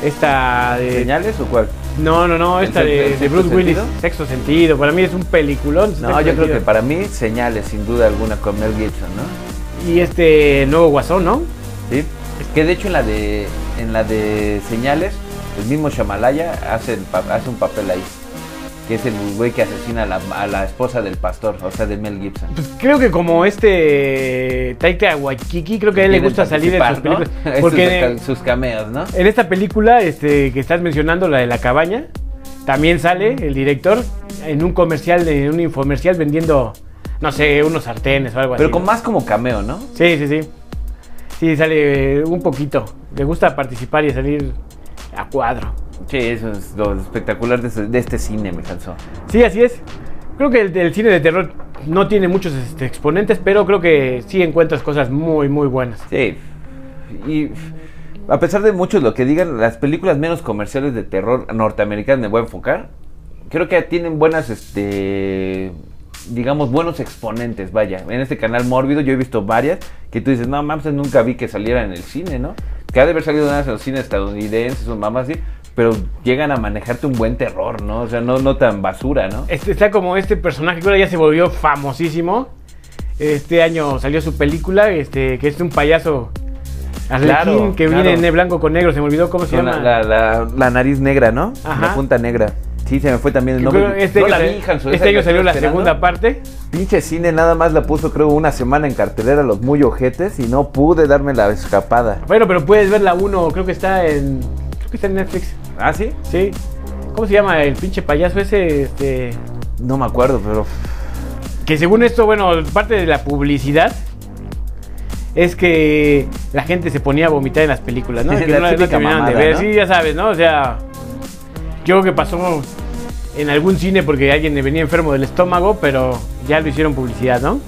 esta de ¿Señales o cuál? no no no ¿El esta de, Bruce Willis, sentido? Sexto Sentido. Para mí es un peliculón. No, yo creo que para mí, señales, sin duda alguna, con Mel Gibson, ¿no? y este nuevo Guasón, ¿no? Sí. Que de hecho en la de en la de señales, el mismo Shamalaya hace, hace un papel ahí. Que es el güey que asesina a la, a la esposa del pastor, o sea, de Mel Gibson. Pues creo que como este Taika Waikiki, creo que a él le gusta salir en sus películas. Porque de sus cameos, ¿no? en esta película este, que estás mencionando, la de la cabaña, también sale el director en un comercial, en un infomercial vendiendo, no sé, unos sartenes o algo Pero así. con ¿no? más como cameo, ¿no? Sí, sí, sí. Sí, sale eh, un poquito. Le gusta participar y salir a cuadro. Sí, eso es lo espectacular de, este- de este cine, me cansó. Sí, así es. Creo que el, el cine de terror no tiene muchos este, exponentes, pero creo que sí encuentras cosas muy, muy buenas. Sí. Y a pesar de mucho lo que digan, las películas menos comerciales de terror norteamericanas me voy a enfocar. Creo que tienen buenas, este, digamos, buenos exponentes, vaya. En este canal Mórbido yo he visto varias que tú dices, no mames, nunca vi que saliera en el cine, ¿no? Que ha de haber salido en los cines estadounidenses o mamás así, pero llegan a manejarte un buen terror, ¿no? O sea, no, no tan basura, ¿no? Este, está como este personaje que ahora ya se volvió famosísimo. Este año salió su película, este, que es un payaso arlequín Claro, que claro. viene de blanco con negro. Se me olvidó cómo se llama. la, la- nariz negra, ¿no? Ajá. La punta negra. Sí, se me fue también el nombre. este No año, la vi, este año salió la esperando. segunda parte. Pinche cine nada más la puso creo una semana en cartelera los muy ojetes y no pude darme la escapada. Bueno, pero puedes ver la 1, creo que está en. Está en Netflix. ¿Ah, sí? Sí. ¿Cómo se llama el pinche payaso ese? Este. No me acuerdo, pero... Que según esto, bueno, parte de la publicidad es que la gente se ponía a vomitar en las películas, ¿no? Sí, que la no, no típica terminaban de mamada, ver. ¿no? Sí, ya sabes, ¿no? O sea, yo creo que pasó en algún cine porque alguien le venía enfermo del estómago, pero ya lo hicieron publicidad, ¿no?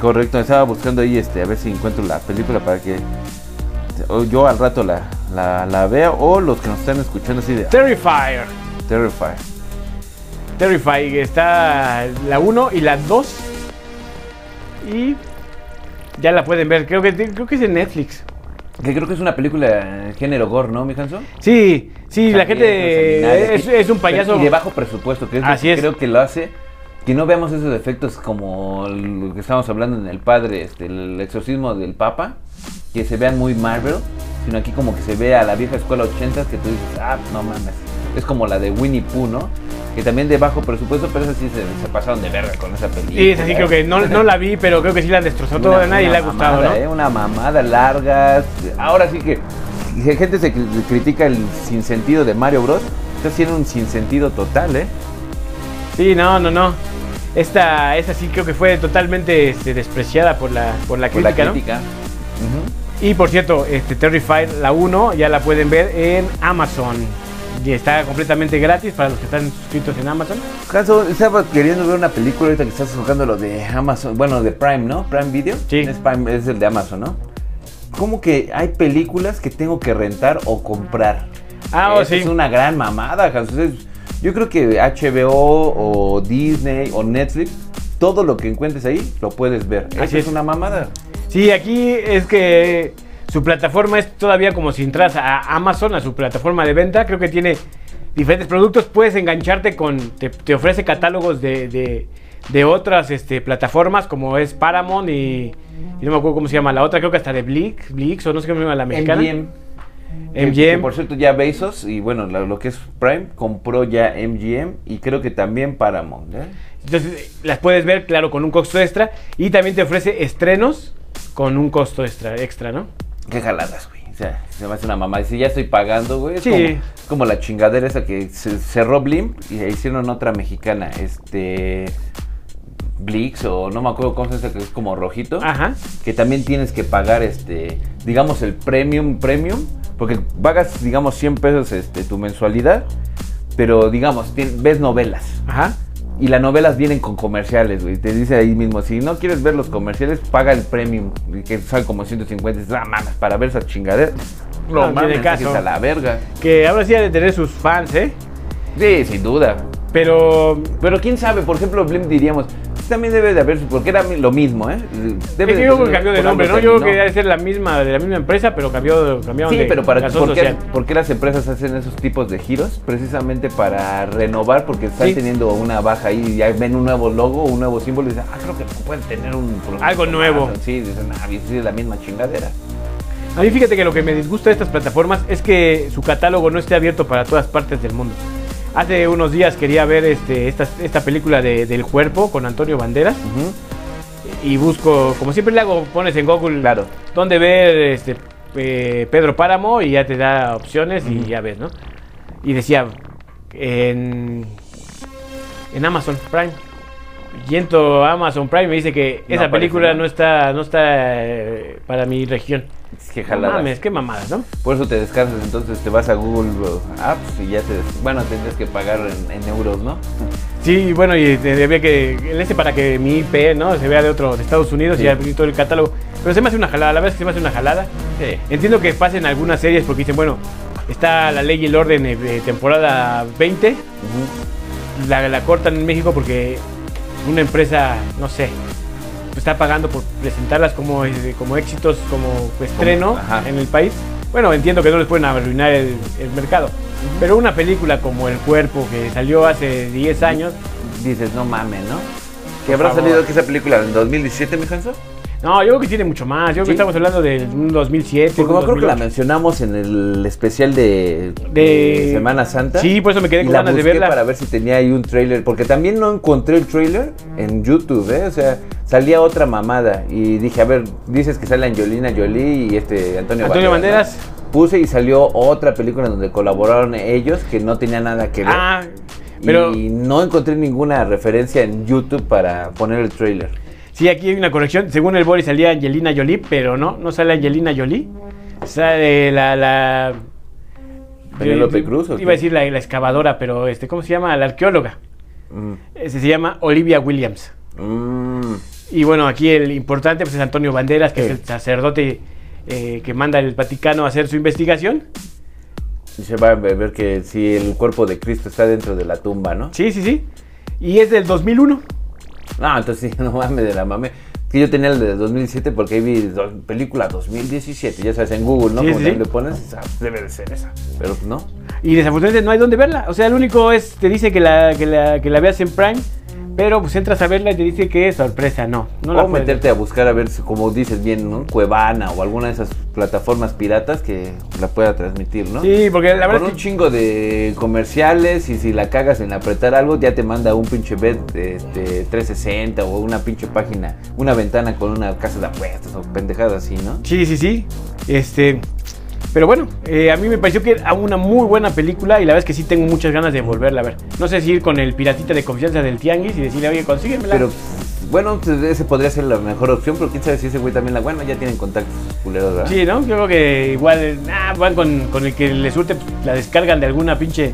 Correcto, estaba buscando ahí este, a ver si encuentro la película para que yo al rato la, la, la vea o los que nos están escuchando así de Terrifier. Terrifier. Terrifier está la 1 y la 2. Y ya la pueden ver. Creo que, creo que es en Netflix. Que creo que es una película género gore, ¿no, mi Hanso? Sí, sí, la gente es, es un payaso. Y de bajo presupuesto, que es lo Así que es. creo que lo hace. Que no veamos esos efectos como lo que estábamos hablando en el padre, este, el exorcismo del Papa, que se vean muy Marvel, sino aquí como que se ve a la vieja escuela 80 que tú dices, ah, no mames. Es como la de Winnie Pooh, ¿no? Que también de bajo presupuesto, pero esa sí se, se pasaron de verga con esa película. Sí, es así, creo que no, no la vi, pero creo que sí la destrozó todo. Una- A nadie le ha gustado, mamada, ¿no? ¿eh? Una mamada larga. Ahora sí que la gente se cri- critica el sinsentido de Mario Bros. Está haciendo un sinsentido total, ¿eh? Sí, no, no, no. Esta, esta sí creo que fue totalmente este, despreciada por la, por la Por la crítica, ¿no? crítica. Y por cierto, este Terrifier, la 1, ya la pueden ver en Amazon. Y está completamente gratis para los que están suscritos en Amazon. Hanso, estaba queriendo ver una película ahorita que estás jugando lo de Amazon, bueno, de Prime, ¿no? Prime Video. Sí. Es, Prime, es el de Amazon, ¿no? ¿Cómo que hay películas que tengo que rentar o comprar? Ah, oh, sí. Es una gran mamada. Es- Yo creo que HBO o Disney o Netflix, todo lo que encuentres ahí lo puedes ver. Así Así es es. una mamada. Sí, aquí es que su plataforma es todavía como si entras a Amazon, a su plataforma de venta. Creo que tiene diferentes productos. Puedes engancharte con. Te, te ofrece catálogos de, de- de otras este, plataformas como es Paramount y, y no me acuerdo cómo se llama la otra. Creo que hasta de Blix, Blix o no sé cómo se llama la mexicana. MGM. Que MGM. por cierto, ya Bezos y bueno, lo, lo que es Prime compró ya MGM y creo que también Paramount. ¿eh? Entonces las puedes ver, claro, con un costo extra. Y también te ofrece estrenos con un costo extra, extra ¿no? Qué jaladas, güey. O sea, se me hace una mamá. Si ya estoy pagando, güey. Es, Sí. como, es como la chingadera esa que se cerró Blimp y hicieron otra mexicana. Este. Blix o no me acuerdo cómo se dice, que es como rojito. Ajá. Que también tienes que pagar, este. Digamos, el premium, premium. Porque pagas, digamos, 100 pesos este, tu mensualidad. Pero, digamos, ves novelas. Ajá. Y las novelas vienen con comerciales, güey. Te dice ahí mismo, si no quieres ver los comerciales, paga el premium, que sale como 150. Dices, ah, mames, para ver esa chingadera. No tiene caso. que es a la verga. Que ahora sí ha de tener sus fans, ¿eh? Sí, sin duda. Pero Pero quién sabe, por ejemplo, Blim diríamos, también debe de haber, porque era lo mismo, ¿eh? Debe Es que yo creo que cambió de nombre, ¿no? Yo creo que debe ser la misma, de la misma empresa, pero cambió, cambiaron Sí, de pero para ¿por qué, social. por qué las empresas hacen esos tipos de giros? Precisamente para renovar, porque están Sí. teniendo una baja ahí y ya ven un nuevo logo, un nuevo símbolo y dicen, ah, creo que pueden tener un Algo más". nuevo. Sí, dicen, ah, sí, es la misma chingadera. A mí fíjate que lo que me disgusta de estas plataformas es que su catálogo no esté abierto para todas partes del mundo. Hace unos días quería ver este, esta, esta película de, del cuerpo con Antonio Banderas y busco, como siempre le hago, pones en Google Claro. dónde ver este, eh, Pedro Páramo y ya te da opciones y ya ves, ¿no? Y decía en, en Amazon Prime. Y entro a Amazon Prime me dice que No esa película ¿no? no está, no está eh, para mi región. Es que No jaladas. mames, qué mamadas, ¿no? Por eso te descansas, entonces te vas a Google Apps y ya te... Bueno, tendrías que pagar en, en euros, ¿no? Sí, bueno, y había que. El este para que mi IP, ¿no? Se vea de otro, de Estados Unidos Sí. y abrir todo el catálogo. Pero se me hace una jalada, la verdad es que se me hace una jalada. Sí. Entiendo que pasen algunas series porque dicen, bueno, está la ley y el orden de temporada 20. La, la cortan en México porque una empresa, no sé, está pagando por presentarlas como, eh, como éxitos, como estreno Ajá. en el país. Bueno, entiendo que no les pueden arruinar el, el mercado. Pero una película como El Cuerpo, que salió hace 10 años, Dices, no mames, ¿no? ¿Que habrá favor. salido que esa película en 2017, mi? No, yo creo que tiene mucho más. Yo creo ¿Sí? que estamos hablando del un 2007. Porque un me creo que la 2008. mencionamos en el especial de, De- de Semana Santa. Sí, por eso me quedé con la ganas de verla. para ver si tenía ahí un trailer, porque también no encontré el trailer en YouTube, ¿eh? O sea, salía otra mamada y dije, a ver, dices que sale Angelina Jolie y este Antonio, Antonio Banderas. ¿no? Puse y salió otra película donde colaboraron ellos que no tenía nada que ver. Ah, pero Y no encontré ninguna referencia en YouTube para poner el trailer. Sí, aquí hay una corrección. Según el Boris salía Angelina Jolie, pero no, no sale Angelina Jolie. Sale la. la ¿Penélope Cruz o Iba a decir la, la excavadora, pero este, ¿cómo se llama? La arqueóloga. Mm. Se llama Olivia Williams. Mm. Y bueno, aquí el importante pues, es Antonio Banderas, que Sí. es el sacerdote eh, que manda el Vaticano a hacer su investigación. Y se va a ver que si el cuerpo de Cristo está dentro de la tumba, ¿no? Sí, sí, sí. Y es del 2001. No, entonces sí, no mames de la mame. Que yo tenía el de 2017 porque ahí vi do- película 2017, ya sabes, en Google, ¿no? Sí, Como sí, le pones, ah, debe de ser esa. Pero pues no. Y desafortunadamente no hay dónde verla. O sea, el único es, te dice que la, que la, que la veas en Prime, pero pues entras a verla y te dice que sorpresa, no. No la o meterte a buscar a ver, como dices bien, ¿no? Cuevana o alguna de esas plataformas piratas que la pueda transmitir, ¿no? Sí, porque la Con verdad un es que chingo de comerciales y si la cagas en apretar algo, ya te manda un pinche bed de este, 360 o una pinche página, una ventana con una casa de apuestas o pendejadas así, ¿no? Sí, sí, sí. Este. Pero bueno, eh, a mí me pareció que era una muy buena película y la verdad es que sí tengo muchas ganas de volverla a ver. No sé si ir con el piratita de confianza del Tianguis y decirle, oye, consíguemela. Pero bueno, pues, ese podría ser la mejor opción, pero quién sabe si ese güey también la bueno, ya tienen contactos culeros, ¿verdad? Sí, ¿no? Yo creo que igual ah, van con, con el que le surte, pues, la descargan de alguna pinche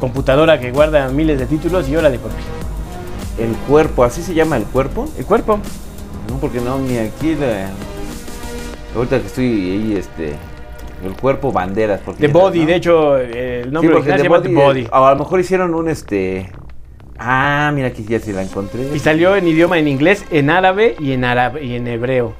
computadora que guarda miles de títulos y órale, porque El cuerpo, ¿así se llama el cuerpo? el cuerpo. No, porque no, ni aquí la... Ahorita que estoy ahí, este... El cuerpo banderas. Porque The ya- Body, ¿no? de hecho, el nombre original se llama Body, The Body. eh, A lo mejor hicieron un este. Ah, mira aquí ya sí la encontré. Y salió en idioma en inglés, en árabe y en árabe y en hebreo.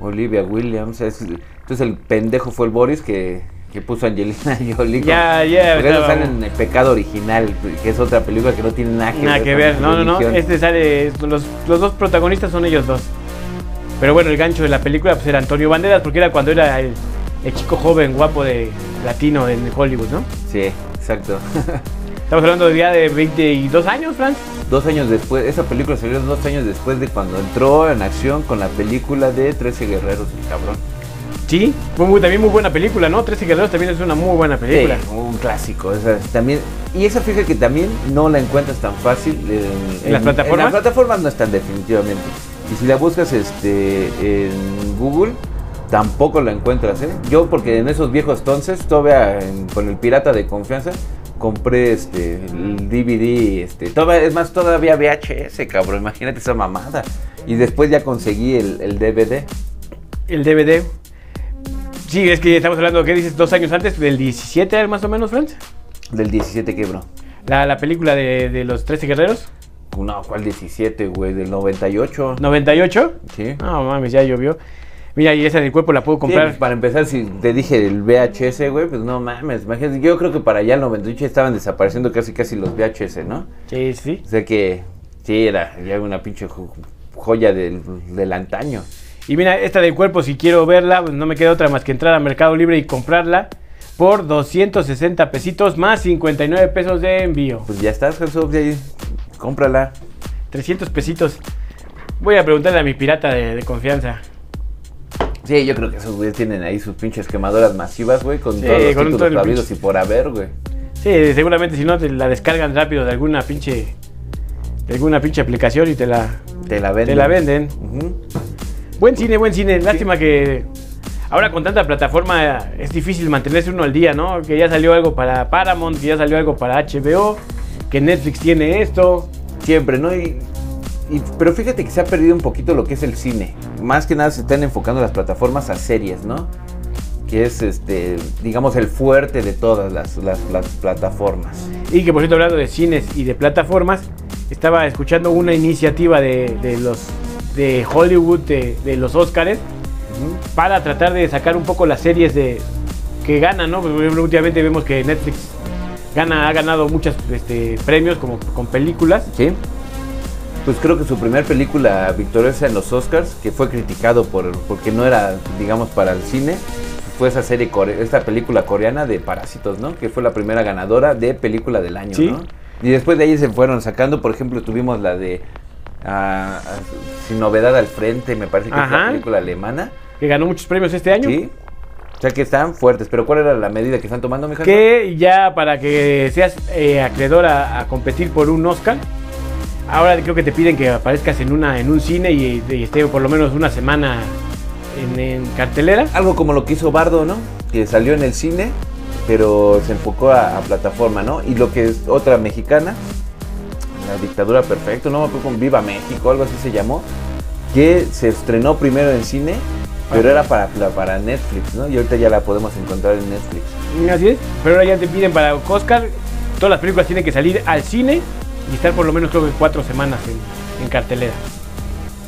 Olivia Williams. es- entonces el pendejo fue el Boris que, que puso Angelina Jolie. Ya, ya, Porque eso sale en El Pecado Original, que es otra película que no tiene nada que Nada ver. que ver, no, no, no. Este sale. Los, los dos protagonistas son ellos dos. Pero bueno, el gancho de la película pues, era Antonio Banderas, porque era cuando era el, el chico joven, guapo de latino en Hollywood, ¿no? Sí, exacto. Estamos hablando de ya de 22 años, Franz. dos años después, esa película salió dos años después de cuando entró en acción con la película de 13 Guerreros, el cabrón. Sí, fue muy- también muy buena película, ¿no? 13 guerreros también es una muy buena película. Sí, un clásico. esa también, y esa fíjate que también no la encuentras tan fácil. En, ¿En las plataformas? En las plataformas no están definitivamente. Y si la buscas este en Google, tampoco la encuentras. ¿eh? Yo porque en esos viejos entonces, todavía en- con el pirata de confianza, compré este el DVD, este, todavía, es más, todavía VHS, cabrón. Imagínate esa mamada. Y después ya conseguí el, el DVD. El DVD. Sí, es que estamos hablando, ¿qué dices? Dos años antes, del 17 más o menos, Franz. Del 17 que, bro. La, la película de, de los 13 guerreros. No, ¿cuál 17, güey? Del 98. ¿98? Sí. No mames, ya llovió. Mira, y esa del cuerpo la puedo Sí, comprar. pues, para empezar, si te dije el VHS, güey, pues no mames, imagínate, yo creo que para allá el 98 estaban desapareciendo casi casi los VHS, ¿no? Sí, sí. O sea que sí, era una pinche jo- joya del, del antaño. Y mira, esta del cuerpo, si quiero verla, pues no me queda otra más que entrar a Mercado Libre y comprarla por 260 pesitos más 59 pesos de envío. Pues ya estás, Jesús, ya cómprala. 300 pesitos. Voy a preguntarle a mi pirata de, de confianza. Sí, yo creo que esos güeyes tienen ahí sus pinches quemadoras masivas, güey, con Sí, todos los con todo títulos el habidos pinche- y por haber, güey. Sí, seguramente si no te la descargan rápido de alguna pinche de alguna pinche aplicación y te la Te la venden. te la venden. Buen cine, buen cine. Lástima que ahora con tanta plataforma es difícil mantenerse uno al día, ¿no? Que ya salió algo para Paramount, que ya salió algo para HBO, que Netflix tiene esto. Siempre, ¿no? Y, y- pero fíjate que se ha perdido un poquito lo que es el cine. Más que nada se están enfocando las plataformas a series, ¿no? Que es, este, digamos, el fuerte de todas las, las- las plataformas. Y que por cierto, hablando de cines y de plataformas, estaba escuchando una iniciativa de, de los de Hollywood, de, de los Oscars, para tratar de sacar un poco las series de que ganan, ¿no? Últimamente vemos que Netflix gana, ha ganado muchos este, premios como con películas. ¿Sí? Pues creo que su primer película victoriosa en los Oscars, que fue criticado por porque no era, digamos, para el cine, fue esa serie, core- esta película coreana de Parásitos, ¿no? Que fue la primera ganadora de película del año, Sí. ¿no? Y después de ahí se fueron sacando, por ejemplo, tuvimos la de ah, Sin Novedad al Frente, me parece que es la película alemana. que ganó muchos premios este año. Sí. O sea que están fuertes, pero ¿cuál era la medida que están tomando, mija? Que ya para que seas eh, acreedor a, a competir por un Oscar, ahora creo que te piden que aparezcas en una en un cine y, y esté por lo menos una semana en, en cartelera. Algo como lo que hizo Bardo, ¿no? Que salió en el cine, pero se enfocó a, a plataforma, ¿no? Y lo que es otra mexicana, La Dictadura Perfecta, ¿no? Con Viva México, algo así se llamó, que se estrenó primero en cine, pero era para, para Netflix, ¿no? Y ahorita ya la podemos encontrar en Netflix. Así es. Pero ahora ya te piden para Oscar, todas las películas tienen que salir al cine y estar por lo menos creo que cuatro semanas en, en cartelera.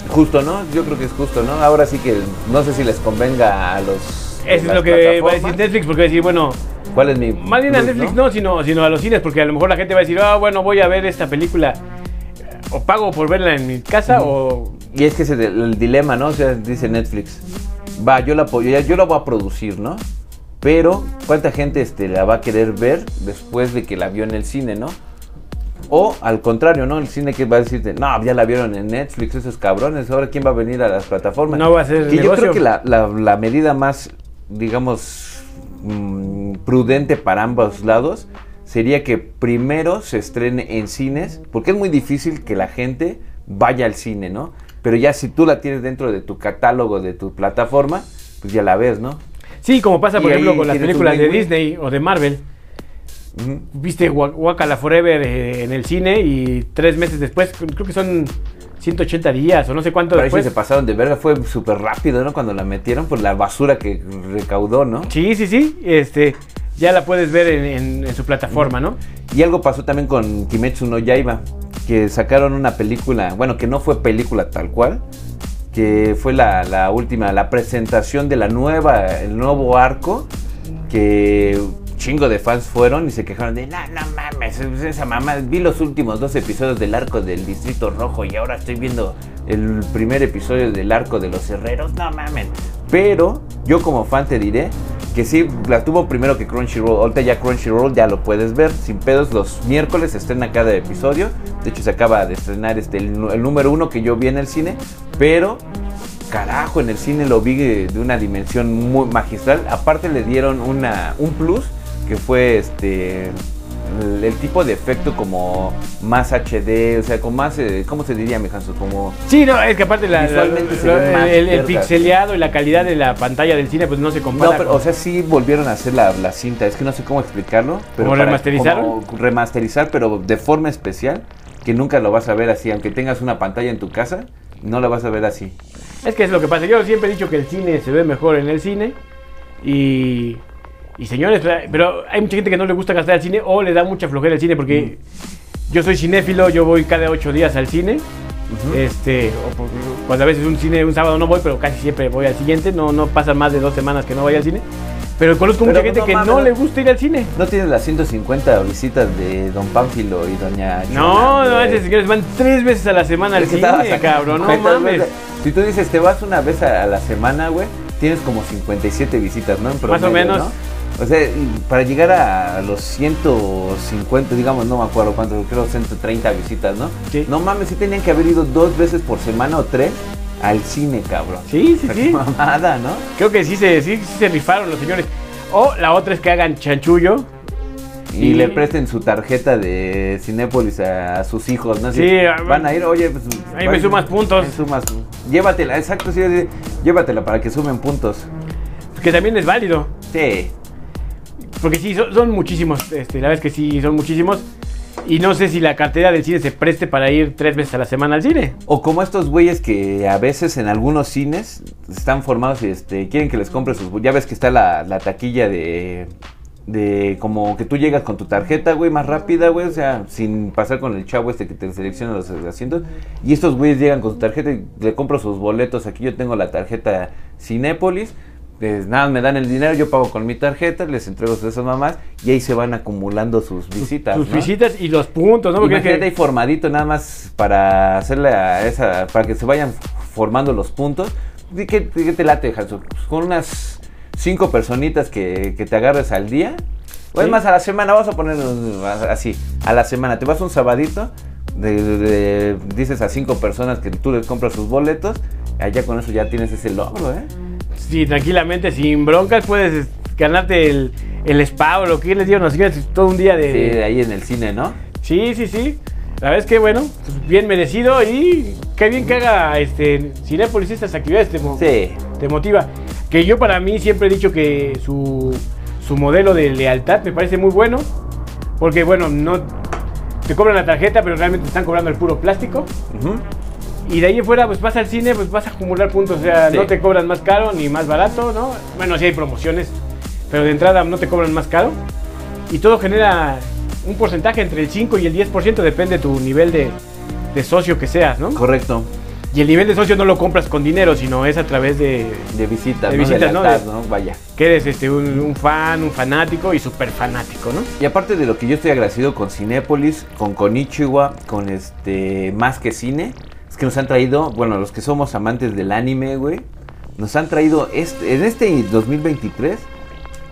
Justo, ¿no? Yo creo que es justo, ¿no? Ahora sí que no sé si les convenga a los... Eso es lo que va a decir. Netflix, porque va a decir, bueno, ¿Cuál es mi...? más bien a Netflix no, sino, sino a los cines, porque a lo mejor la gente va a decir, ah, bueno, voy a ver esta película, eh, o pago por verla en mi casa, o Y es que es el, el dilema, ¿no? O sea, dice Netflix, va, yo la, apoyo, yo la voy a producir, ¿no? Pero, ¿cuánta gente este, la va a querer ver después de que la vio en el cine, ¿no? O al contrario, ¿no? El cine que va a decirte, no, ya la vieron en Netflix, esos cabrones, ahora quién va a venir a las plataformas. No va a ser Que yo creo que la, la- la medida más, digamos, mm, prudente para ambos lados sería que primero se estrene en cines, porque es muy difícil que la gente vaya al cine, ¿no? Pero ya si tú la tienes dentro de tu catálogo, de tu plataforma, pues ya la ves, ¿no? Sí, como pasa, por Y ejemplo, con las películas de. Disney o de Marvel. Viste Wa- Wakala Forever eh, en el cine y tres meses después, creo que son 180 días o no sé cuánto sí después. se pasaron de verga, fue súper rápido, ¿no? Cuando la metieron por la basura que recaudó, ¿no? Sí, sí, sí. Este, ya la puedes ver en, en- en su plataforma, ¿no? Y algo pasó también con Kimetsu no Yaiba, que sacaron una película, bueno, que no fue película tal cual, que fue la, la última, la presentación de la nueva, el nuevo arco, que chingo de fans fueron y se quejaron de, no, no mames, esa mamá, vi los últimos dos episodios del arco del Distrito Rojo y ahora estoy viendo el primer episodio del arco de los Herreros, no mames. Pero yo como fan te diré que sí, la tuvo primero que Crunchyroll. Ahorita ya Crunchyroll ya lo puedes ver sin pedos. Los miércoles se estrena cada episodio. De hecho, se acaba de estrenar este, el, el número uno que yo vi en el cine. Pero, carajo, en el cine lo vi de una dimensión muy magistral. Aparte, le dieron una, un plus que fue este. El, el tipo de efecto como más HD, o sea, con más, eh, ¿cómo se diría, mijanzo? Como Sí, no, es que aparte la, el, pixeleado y la calidad de la pantalla del cine pues no se compara. No, pero, con- o sea, sí volvieron a hacer la, la cinta. Es que no sé cómo explicarlo. Pero ¿Cómo remasterizaron? como remasterizar, pero de forma especial. Que nunca lo vas a ver así. Aunque tengas una pantalla en tu casa, no la vas a ver así. Es que es lo que pasa. Yo siempre he dicho que el cine se ve mejor en el cine. Y, y señores, pero hay mucha gente que no le gusta gastar al cine o le da mucha flojera al cine porque yo soy cinéfilo, yo voy cada ocho días al cine. Este, o por- cuando a veces un cine, un sábado no voy, pero casi siempre voy al siguiente. No, no pasan más de dos semanas que no voy al cine. Pero conozco Pero mucha gente no que no no. le gusta ir al cine. ¿No tienes las 150 visitas de Don Pánfilo y Doña No, Chona, no, esos señores van tres veces a la semana al cine, acá, cabrón. No mames. Si tú dices, te vas una vez a, la semana, güey, tienes como 57 visitas, ¿no? En Más o menos. ¿no? O sea, para llegar a los 150, digamos, no me acuerdo cuánto, creo 130 visitas, ¿no? Sí. No mames, sí tenían que haber ido dos veces por semana o tres al cine, cabrón. Sí, sí, O sea, sí. qué mamada, ¿no? Creo que sí se, sí, sí se rifaron los señores. O la otra es que hagan chanchullo. Y Y- le presten su tarjeta de Cinépolis a, a sus hijos, ¿no? Sí, van a ir, oye, pues. Ahí me sumas puntos. me sumas. Llévatela, exacto, sí, sí, llévatela para que sumen puntos. Que también es válido. Sí. Porque sí, son, muchísimos. Este, la verdad es que sí, son muchísimos. Y no sé si la cartera del cine se preste para ir tres veces a la semana al cine. O como estos güeyes que a veces en algunos cines están formados y este, quieren que les compre sus... Ya ves que está la, la taquilla de... De como que tú llegas con tu tarjeta, güey, más rápida, güey, o sea, sin pasar con el chavo este que te selecciona los asientos. Y estos güeyes llegan con su tarjeta y le compro sus boletos. Aquí yo tengo la tarjeta Cinépolis. Nada, me dan el dinero, yo pago con mi tarjeta, les entrego a esas mamás y ahí se van acumulando sus visitas. Sus ¿no? visitas y los puntos, ¿no? Porque Imagínate que- ahí formadito nada más para hacerle a esa, para que se vayan formando los puntos. ¿Y ¿Qué, qué te late, Hanso? Pues con unas cinco personitas que, que te agarres al día. O es Sí. más, a la semana, vamos a poner así, a la semana, te vas un sabadito, de, de- de- dices a cinco personas que tú les compras sus boletos, allá con eso ya tienes ese logro, ¿eh? Sí, tranquilamente, sin broncas, puedes ganarte el, el spa o lo que les digan los señores todo un día de... Sí, ahí en el cine, ¿no? Sí, sí, sí. La verdad es que, bueno, pues, bien merecido y qué bien que haga este, Cinépolis estas actividades. Te, mo- Sí. te motiva. Que yo para mí siempre he dicho que su, su modelo de lealtad me parece muy bueno. Porque, bueno, no te cobran la tarjeta, pero realmente te están cobrando el puro plástico. Y de ahí fuera, pues vas al cine, pues vas a acumular puntos. O sea, Sí. no te cobran más caro ni más barato, ¿no? Bueno, sí hay promociones, pero de entrada no te cobran más caro. Y todo genera un porcentaje entre el 5 y el 10%, depende de tu nivel de, de socio que seas, ¿no? Correcto. Y el nivel de socio no lo compras con dinero, sino es a través de De visitas, De ¿no? visitas, de ¿no? ¿no? Vaya. que eres este, un, un fan, un fanático y súper fanático, ¿no? Y aparte de lo que yo estoy agradecido con Cinépolis, con Konichiwa, con este Más que Cine, es que nos han traído, bueno, los que somos amantes del anime, güey, nos han traído este, en este 2023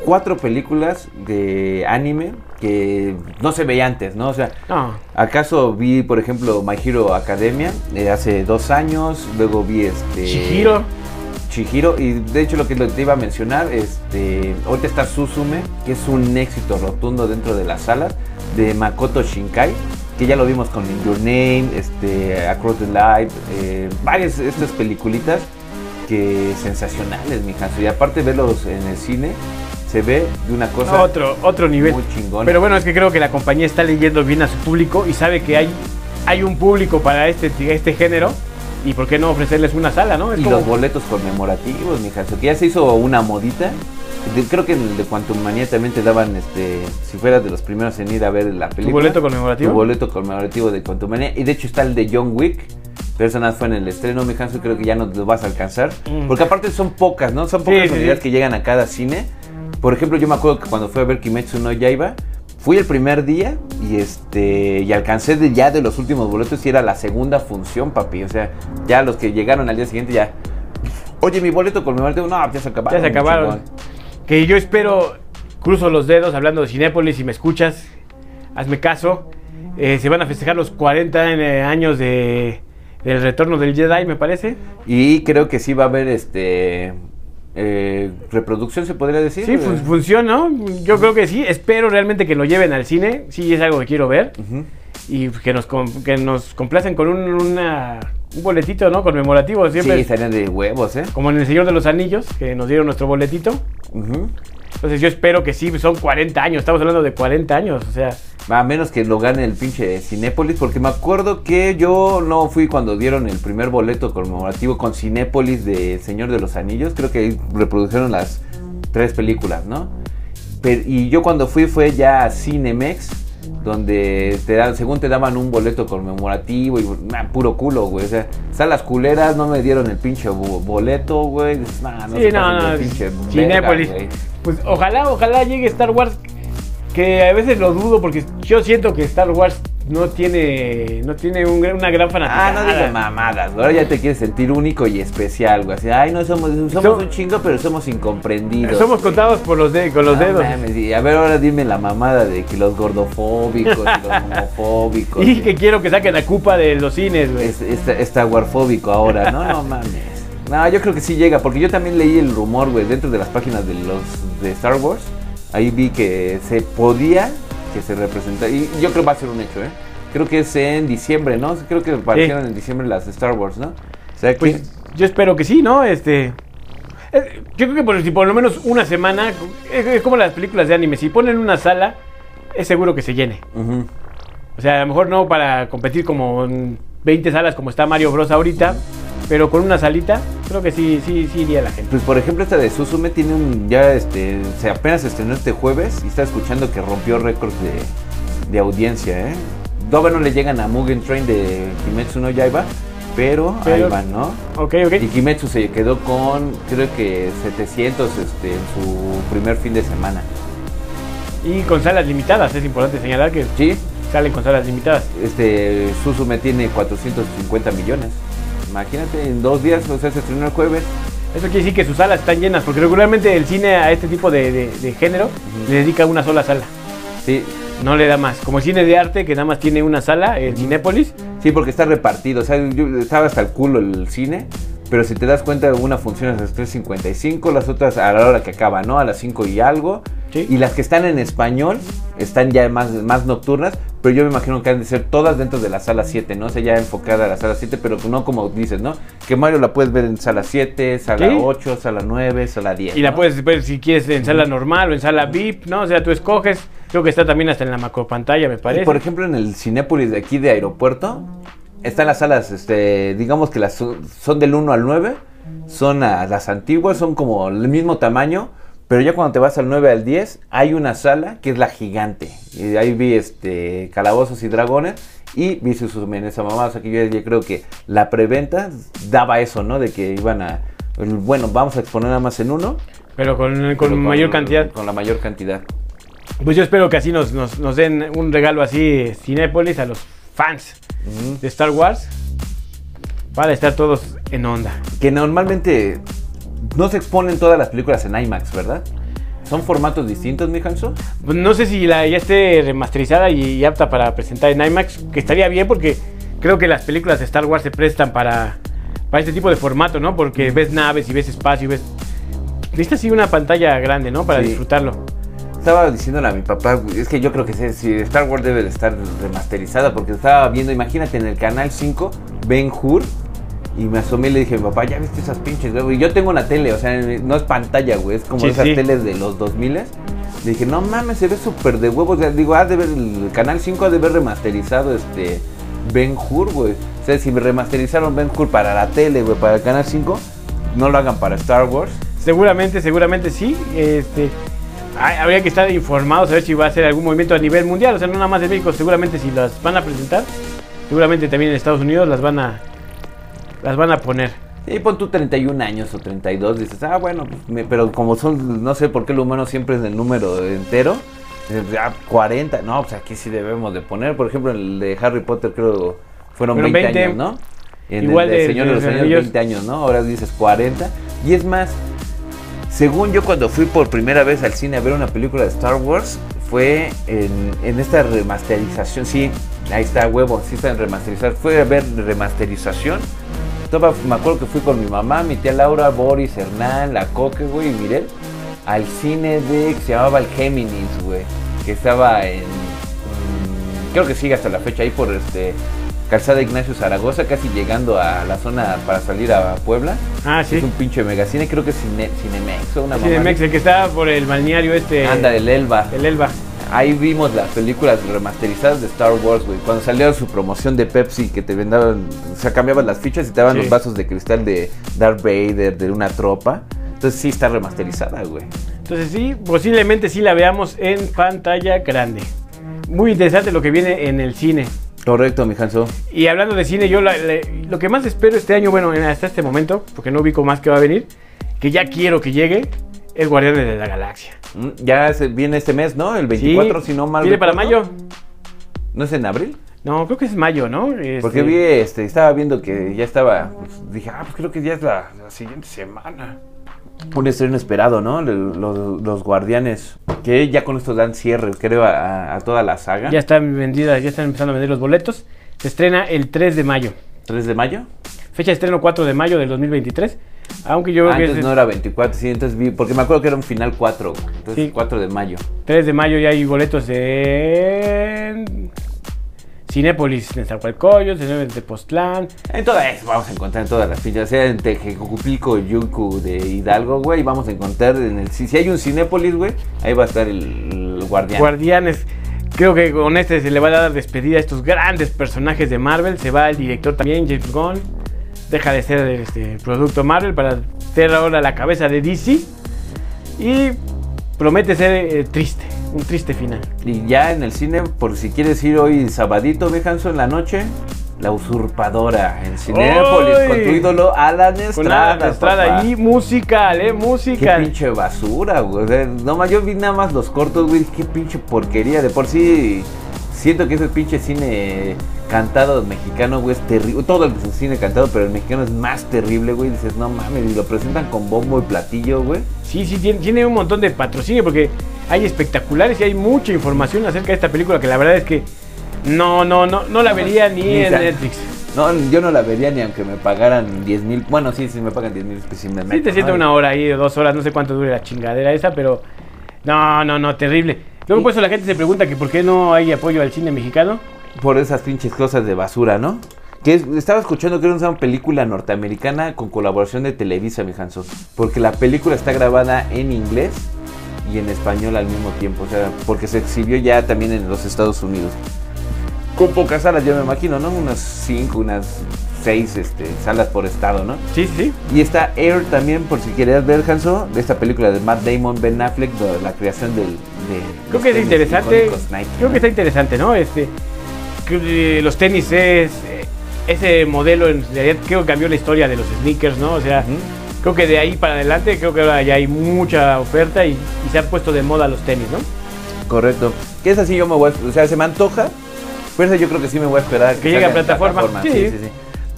cuatro películas de anime que no se veía antes, ¿no? O sea, No, acaso vi, por ejemplo, My Hero Academia eh, hace dos años, luego vi este... Chihiro. Chihiro, y de hecho lo que te iba a mencionar, este, ahorita está Susume, que es un éxito rotundo dentro de las salas, de Makoto Shinkai, que ya lo vimos con In Your Name, este, Across the Light, eh, varias de estas peliculitas que sensacionales, mija. Y aparte verlos en el cine, se ve de una cosa otro, otro nivel. muy chingona. Pero bueno, es que creo que la compañía está leyendo bien a su público y sabe que hay, hay un público para este, este género. Y por qué no ofrecerles una sala, ¿no? Es y como- los boletos conmemorativos, mija, que ya se hizo una modita. De- creo que en el de Quantum Manía también te daban, este, si fueras de los primeros en ir a ver la película. boleto conmemorativo? Tu boleto conmemorativo de Quantum Manía. Y de hecho está el de John Wick. Pero eso nada fue en el estreno, mi Hanso, creo que ya no lo vas a alcanzar. Mm. Porque aparte son pocas, ¿no? Son pocas sí, unidades sí. que llegan a cada cine. Por ejemplo, yo me acuerdo que cuando fui a ver Kimetsu no Yaiba, fui el primer día y este y alcancé de ya de los últimos boletos y era la segunda función, papi. O sea, ya los que llegaron al día siguiente ya. Oye, mi boleto conmemorativo, no, ya se acabaron. Ya se acabaron. chingón. Que yo espero, cruzo los dedos hablando de Cinépolis, si me escuchas, hazme caso. Eh, se van a festejar los 40 eh, años de, del retorno del Jedi, me parece. Y creo que sí va a haber este eh, reproducción, se podría decir. Sí, fun- funciona, ¿no? Yo creo que sí. Espero realmente que lo lleven al cine. Sí, es algo que quiero ver. Ujú. Y que nos, que nos complacen con un, una- un boletito, ¿no? Conmemorativo. Siempre, Sí, estarían de huevos, ¿eh? como en El Señor de los Anillos, que nos dieron nuestro boletito. Entonces yo espero que sí, son 40 años. Estamos hablando de 40 años, o sea... A menos que lo gane el pinche Cinépolis, porque me acuerdo que yo no fui cuando dieron el primer boleto conmemorativo con Cinépolis de Señor de los Anillos. Creo que ahí reprodujeron las tres películas, ¿no? Pero- y yo cuando fui fue ya a Cinemex, donde te dan, según te daban un boleto conmemorativo y nah, puro culo, güey. O sea, salas culeras, no me dieron el pinche bo- boleto, güey. Nah, no sí, se no, no, de pinche Cinépolis. verga, güey. Pues ojalá, ojalá llegue Star Wars. Que a veces lo dudo porque yo siento que Star Wars no tiene no tiene un una gran fanaticada. Ah, no digas mamadas. Ahora ya te quieres sentir único y especial, güey. Así, ay, no somos, somos So- un chingo, pero somos incomprendidos. Somos contados por los de, con los No dedos. mames, y a ver, ahora dime la mamada de que los gordofóbicos y los homofóbicos. Y que quiero que saquen la culpa de los cines, güey. es, está, está guarfóbico ahora. No, no mames. No, yo creo que sí llega, porque yo también leí el rumor, güey, dentro de las páginas de los de Star Wars. Ahí vi que se podía que se representara. Y yo creo que va a ser un hecho, ¿eh? Creo que es en diciembre, ¿no? Creo que aparecieron en diciembre las Star Wars, ¿no? O sea que. Pues yo espero que sí, ¿no? Este. eh, Yo creo que por, si por lo menos una semana, es, es como las películas de anime, si ponen una sala, es seguro que se llene. O sea, a lo mejor no para competir como en 20 salas como está Mario Bros ahorita, pero con una salita, creo que sí, sí, sí iría la gente. Pues por ejemplo esta de Suzume tiene un ya este se apenas estrenó este jueves y está escuchando que rompió récords de, de audiencia, ¿eh? Todavía no le llegan a Mugen Train de Kimetsu no Yaiba, pero, Pero- ahí van, ¿no? Ok, Y ok. Kimetsu se quedó con creo que 700 este, en su primer fin de semana. Y con salas limitadas, es importante señalar que Sí, salen con salas limitadas. este Suzume tiene 450 millones. Imagínate, en dos días, o sea, se estrenó el jueves. Eso quiere decir que sus salas están llenas, porque regularmente el cine a este tipo de, de- de género le dedica una sola sala. Sí, No le da más. Como el cine de arte, que nada más tiene una sala, el Cinépolis. Sí, porque está repartido. O sea, yo estaba hasta el culo el cine. Pero si te das cuenta, una funciona a las 3.55, las otras a la hora que acaba, ¿no? A las 5 y algo. Sí. Y las que están en español están ya más, más nocturnas. Pero yo me imagino que han de ser todas dentro de la sala 7, ¿no? O sea, ya enfocada a la sala 7, pero no como dices, ¿no? Que Mario la puedes ver en sala 7, sala Sí. 8, sala 9, sala 10. Y la puedes ver si quieres en sala normal o en sala VIP, ¿no? O sea, tú escoges. Creo que está también hasta en la macropantalla, me Y parece. por ejemplo, en el Cinépolis de aquí de aeropuerto, están las salas, este, digamos que las son son del 1 al 9, son a- las antiguas, son como el mismo tamaño, pero ya cuando te vas al 9 al 10, hay una sala que es la gigante. Y ahí vi este calabozos y dragones y vi sus esa mamá, o sea que yo, yo creo que la preventa daba eso, ¿no? De que iban a bueno, vamos a exponer nada más en uno. Pero con, con pero mayor cantidad. Con la mayor cantidad. Pues yo espero que así nos, nos, nos den un regalo así Cinépolis a los fans de Star Wars para estar todos en onda. que normalmente no se exponen todas las películas en IMAX, ¿verdad? ¿Son formatos distintos, mi Hanso? Pues no sé si la ya esté remasterizada y, apta para presentar en IMAX, que estaría bien porque creo que las películas de Star Wars se prestan para, para este tipo de formato, ¿no? Porque ves naves y ves espacio y ves... Necesitas sí una pantalla grande, ¿no? Para Sí. disfrutarlo. Estaba diciéndole a mi papá, es que yo creo que sí, Star Wars debe de estar remasterizada, porque estaba viendo, imagínate, en el canal 5, Ben Hur, Y me asomé y le dije, papá, ¿ya viste esas pinches? güey?" Y yo tengo una tele, o sea, no es pantalla, güey, es como Sí, esas sí. teles de los 2000 Le dije, no mames, se ve súper de huevos. O sea, digo, ha de ver, el Canal 5 ha de ver remasterizado este Ben Hur, güey. O sea, si me remasterizaron Ben Hur para la tele, güey, para el Canal 5, no lo hagan para Star Wars. Seguramente, seguramente sí. Este, hay- habría que estar informados a ver si va a ser algún movimiento a nivel mundial. O sea, no nada más de México. Seguramente si las van a presentar, seguramente también en Estados Unidos las van a, las van a poner. Y pon tú 31 años o 32, dices, ah, bueno, pues, me- pero como son, no sé por qué el humano siempre es el número entero, dices, ya 40, no, pues aquí sí debemos de poner, por ejemplo, el de Harry Potter creo fueron Fueron 20, 20. años, ¿no? En Igual el de Señor de los Anillos Anillos. 20 años, ¿no? Ahora dices 40. Y es más, según yo cuando fui por primera vez al cine a ver una película de Star Wars, fue en, en esta remasterización, sí, ahí está, huevo, sí está en remasterizar, fue a ver remasterización. Estaba- me acuerdo que fui con mi mamá, mi tía Laura, Boris, Hernán, la Coque, güey, y Mirel, al cine de, que se llamaba el Géminis, güey, que estaba en, mm, creo que sigue hasta la fecha, ahí por este, Calzada Ignacio Zaragoza, casi llegando a la zona para salir a Puebla. Ah, sí. Es un pinche megacine, creo que es Cine, Cinemex o una Sí, mamá. el que está por el balneario este. Anda, del Elba. El Elba. Ahí vimos las películas remasterizadas de Star Wars, güey. Cuando salió su promoción de Pepsi, que te vendaban, o sea, cambiaban las fichas y te daban Sí. los vasos de cristal de Darth Vader, de una tropa. Entonces sí está remasterizada, güey. Entonces sí, posiblemente sí la veamos en pantalla grande. Muy interesante lo que viene en el cine. Correcto, mi Hanso. Y hablando de cine, yo la- lo que más espero este año, bueno, en- hasta este momento, porque no ubico más que va a venir, que ya quiero que llegue, es Guardianes de la Galaxia. Mm, Ya se viene este mes, ¿no? El 24, Sí, si no mal Viene para mayo. ¿No es en abril? No, creo que es mayo, ¿no? Este, Porque vi, este, estaba viendo que ya estaba, pues, dije, ah, pues creo que ya es la, la siguiente semana. Un estreno esperado, ¿no? Los Guardianes, que ya con esto dan cierre, creo, a, a toda la saga. Ya están vendidas, ya están empezando a vender los boletos. Se estrena el 3 de mayo. 3 de mayo. Fecha de estreno 4 de mayo del 2023. Aunque yo creo que es entonces no era 24, sí, entonces vi, porque me acuerdo que era un final 4, güey. entonces Sí. 4 de mayo. 3 de mayo ya hay boletos en Cinépolis, en Zahualcoyos, en Tepoztlán. En todas, vamos a encontrar en todas las fichas, sea en Tejecupilco, Yucu de Hidalgo, güey, vamos a encontrar en el, si, si hay un Cinépolis, güey, ahí va a estar el, el guardián. Guardianes. Creo que con este se le va a dar despedida a estos grandes personajes de Marvel. Se va el director también, James Gunn. Deja de ser este producto Marvel para ser ahora la cabeza de DC. Y promete ser eh, triste, un triste final. Y ya en el cine, por si quieres ir hoy sabadito, Bejanzo, en la noche, La Usurpadora en Cinépolis, ¡Ay! con tu ídolo Alan Estrada. La estrada ahí, musical, eh, Qué musical. pinche basura, güey. O sea, no más, yo vi nada más los cortos, güey. Qué pinche porquería. De por sí, siento que ese pinche cine cantado mexicano, güey, es terrible. Todo el cine cantado, pero el mexicano es más terrible, güey. Dices, no mames, y lo presentan con bombo y platillo, güey. Sí, sí, tiene, tiene un montón de patrocinio porque hay espectaculares y hay mucha información acerca de esta película que la verdad es que no, no, no, no la vería ni, Ni en Netflix. No, yo no la vería ni aunque me pagaran 10 mil. Bueno, sí, sí me pagan 10 mil, pues sí me Sí, meto, te siento ¿no? una hora ahí, dos horas, no sé cuánto dure la chingadera esa, pero no, no, no, terrible. Luego por eso la gente se pregunta que por qué no hay apoyo al cine mexicano. Por esas pinches cosas de basura, ¿no? Que es- estaba escuchando que era una película norteamericana con colaboración de Televisa, mi Hanson. Porque la película está grabada en inglés y en español al mismo tiempo. O sea, porque se exhibió ya también en los Estados Unidos. Con pocas salas, yo me imagino, ¿no? Unas cinco, unas seis este, salas por estado, ¿no? Sí, sí. Y está Air también, por si querías ver, Hanso, de esta película de Matt Damon, Ben Affleck, de la creación del... De Creo que es tenis interesante. icónicos Nike, Creo ¿no? que está interesante, ¿no? Este, los tenis es eh, ese modelo en realidad creo que cambió la historia de los sneakers, ¿no? O sea, creo que de ahí para adelante creo que ahora ya hay mucha oferta y, y se han puesto de moda los tenis, ¿no? Correcto. Que es así yo me voy a... O sea, se me antoja. Pero yo creo que sí me voy a esperar. Que llegue a plataforma. Sí. Sí. sí, sí,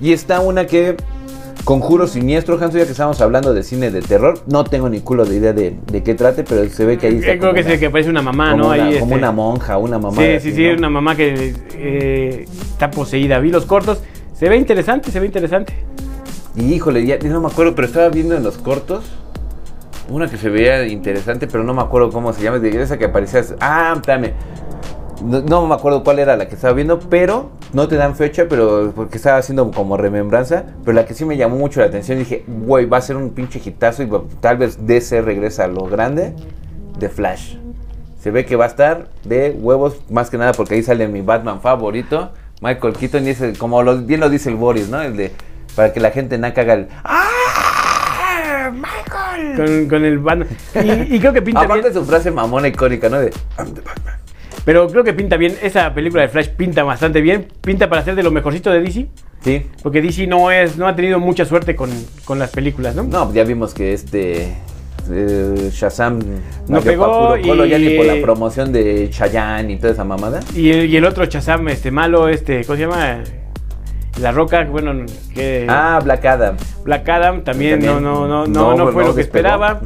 Y está una que... Conjuro Siniestro, Hanso, ya que estamos hablando de cine de terror. No tengo ni culo de idea de, de qué trate, pero se ve que ahí está Eh, creo que es una- que parece una mamá, como ¿no? una, Ahí, como este, una monja, una mamá. Sí, sí, sí, una mamá que eh, está poseída. Vi los cortos. Se ve interesante, se ve interesante. Y híjole, ya, no me acuerdo, pero estaba viendo en los cortos una que se veía interesante, pero no me acuerdo cómo se llama. De esa que aparecía. Ah, espérame. No, no me acuerdo cuál era la que estaba viendo, pero no te dan fecha, pero porque estaba haciendo como remembranza. Pero la que sí me llamó mucho la atención, dije, güey, va a ser un pinche hitazo y tal vez DC regresa a lo grande de Flash. Se ve que va a estar de huevos, más que nada porque ahí sale mi Batman favorito, Michael Keaton, y es el- como lo- bien lo dice el Boris, ¿no? El de, para que la gente no haga el ¡Ah! ¡Michael! Con, con el Batman. Y, y creo que pinta Aparte bien. su frase mamona icónica, ¿no? De I'm the Batman. Pero creo que pinta bien. Esa película de Flash pinta bastante bien. Pinta para ser de lo mejorcito de DC. Sí. Porque DC no es, no ha tenido mucha suerte con, con las películas, ¿no? No, pues ya vimos que este eh, Shazam No pegó puro colo, ya y- ni por la promoción de Chayanne y toda esa mamada. Y el, y el otro Chazam, este malo, este, ¿cómo se llama? La Roca, bueno, que Ah, Black Adam. Black Adam también, no, no, no, no, no, fue lo que esperaba.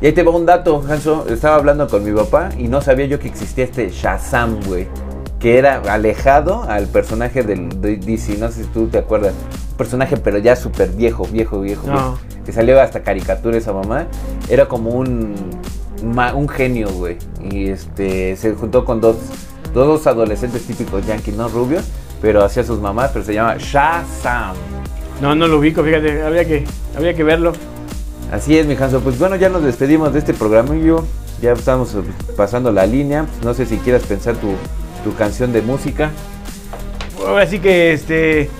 Y ahí te va un dato, Hanso. Estaba hablando con mi papá y no sabía yo que existía este Shazam, güey. Que era alejado al personaje del de DC. No sé si tú te acuerdas. Un personaje, pero ya súper viejo, viejo, viejo. No. Que salió hasta caricatura esa mamá. Era como un, un genio, güey. Y este se juntó con dos, dos adolescentes típicos yankees, no rubios. Pero hacía sus mamás, pero se llama Shazam. No, no lo ubico, fíjate, habría que, habría que verlo. Así es, mi Hanso. Pues bueno, ya nos despedimos de este programillo. Ya estamos eh, pasando la línea. Pues no sé si quieras pensar tu, tu canción de música. Ahora sí que este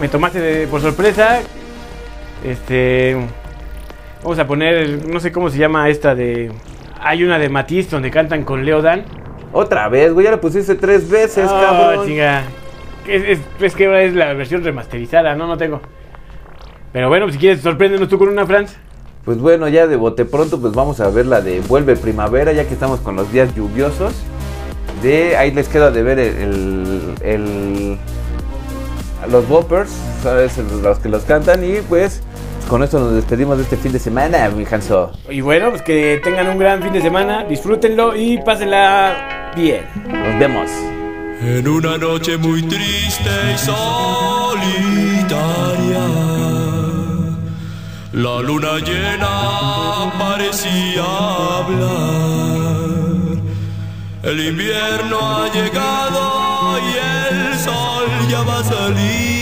me tomaste de- por sorpresa. Este vamos a poner, no sé cómo se llama esta de hay una de Matisse donde cantan con Leo Dan. Otra vez, güey. Ya la pusiste tres veces, Ah, cabrón. chinga. Es, es- es que ahora es la versión remasterizada, no, no tengo. Pero bueno, si quieres, sorpréndenos tú con una, Franz. Pues bueno, ya de bote pronto, pues vamos a ver la de Vuelve Primavera, ya que estamos con los días lluviosos. De ahí les queda de ver el, el- el- los boppers, ¿sabes? Los que los cantan. Y pues con esto nos despedimos de este fin de semana, mi Hanso. Y bueno, pues que tengan un gran fin de semana, disfrútenlo y pásenla bien. Nos vemos. En una noche muy triste y solitaria, la luna llena parecía hablar. El invierno ha llegado y el sol ya va a salir.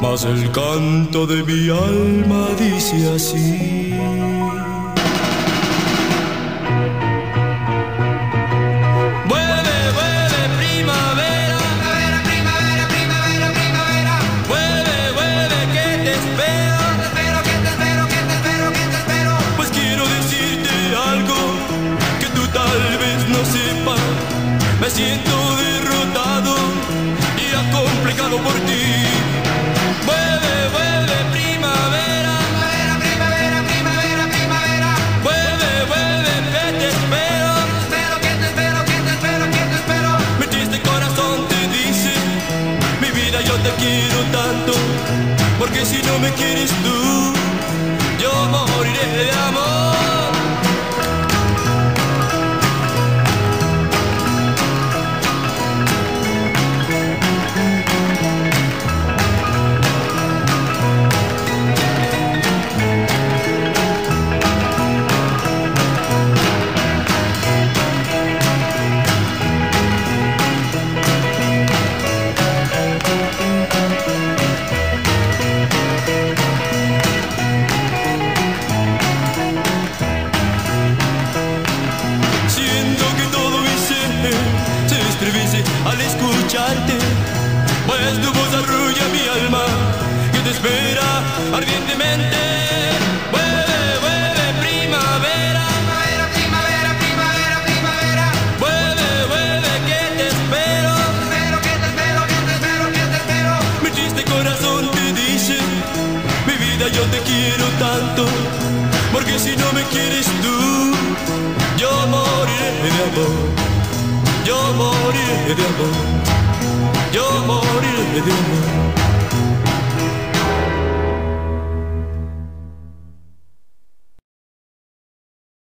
Mas el canto de mi alma dice así. Siento derrotado y acomplejado por ti. Vuelve, vuelve primavera, primavera, primavera, primavera, primavera. Vuelve, vuelve que te espero, te espero, que te espero, que te espero, que te espero. Mi triste corazón te dice, mi vida yo te quiero tanto, porque si no me quieres tú, yo moriré de amor. Amor, yo moriré de amor, yo moriré de amor.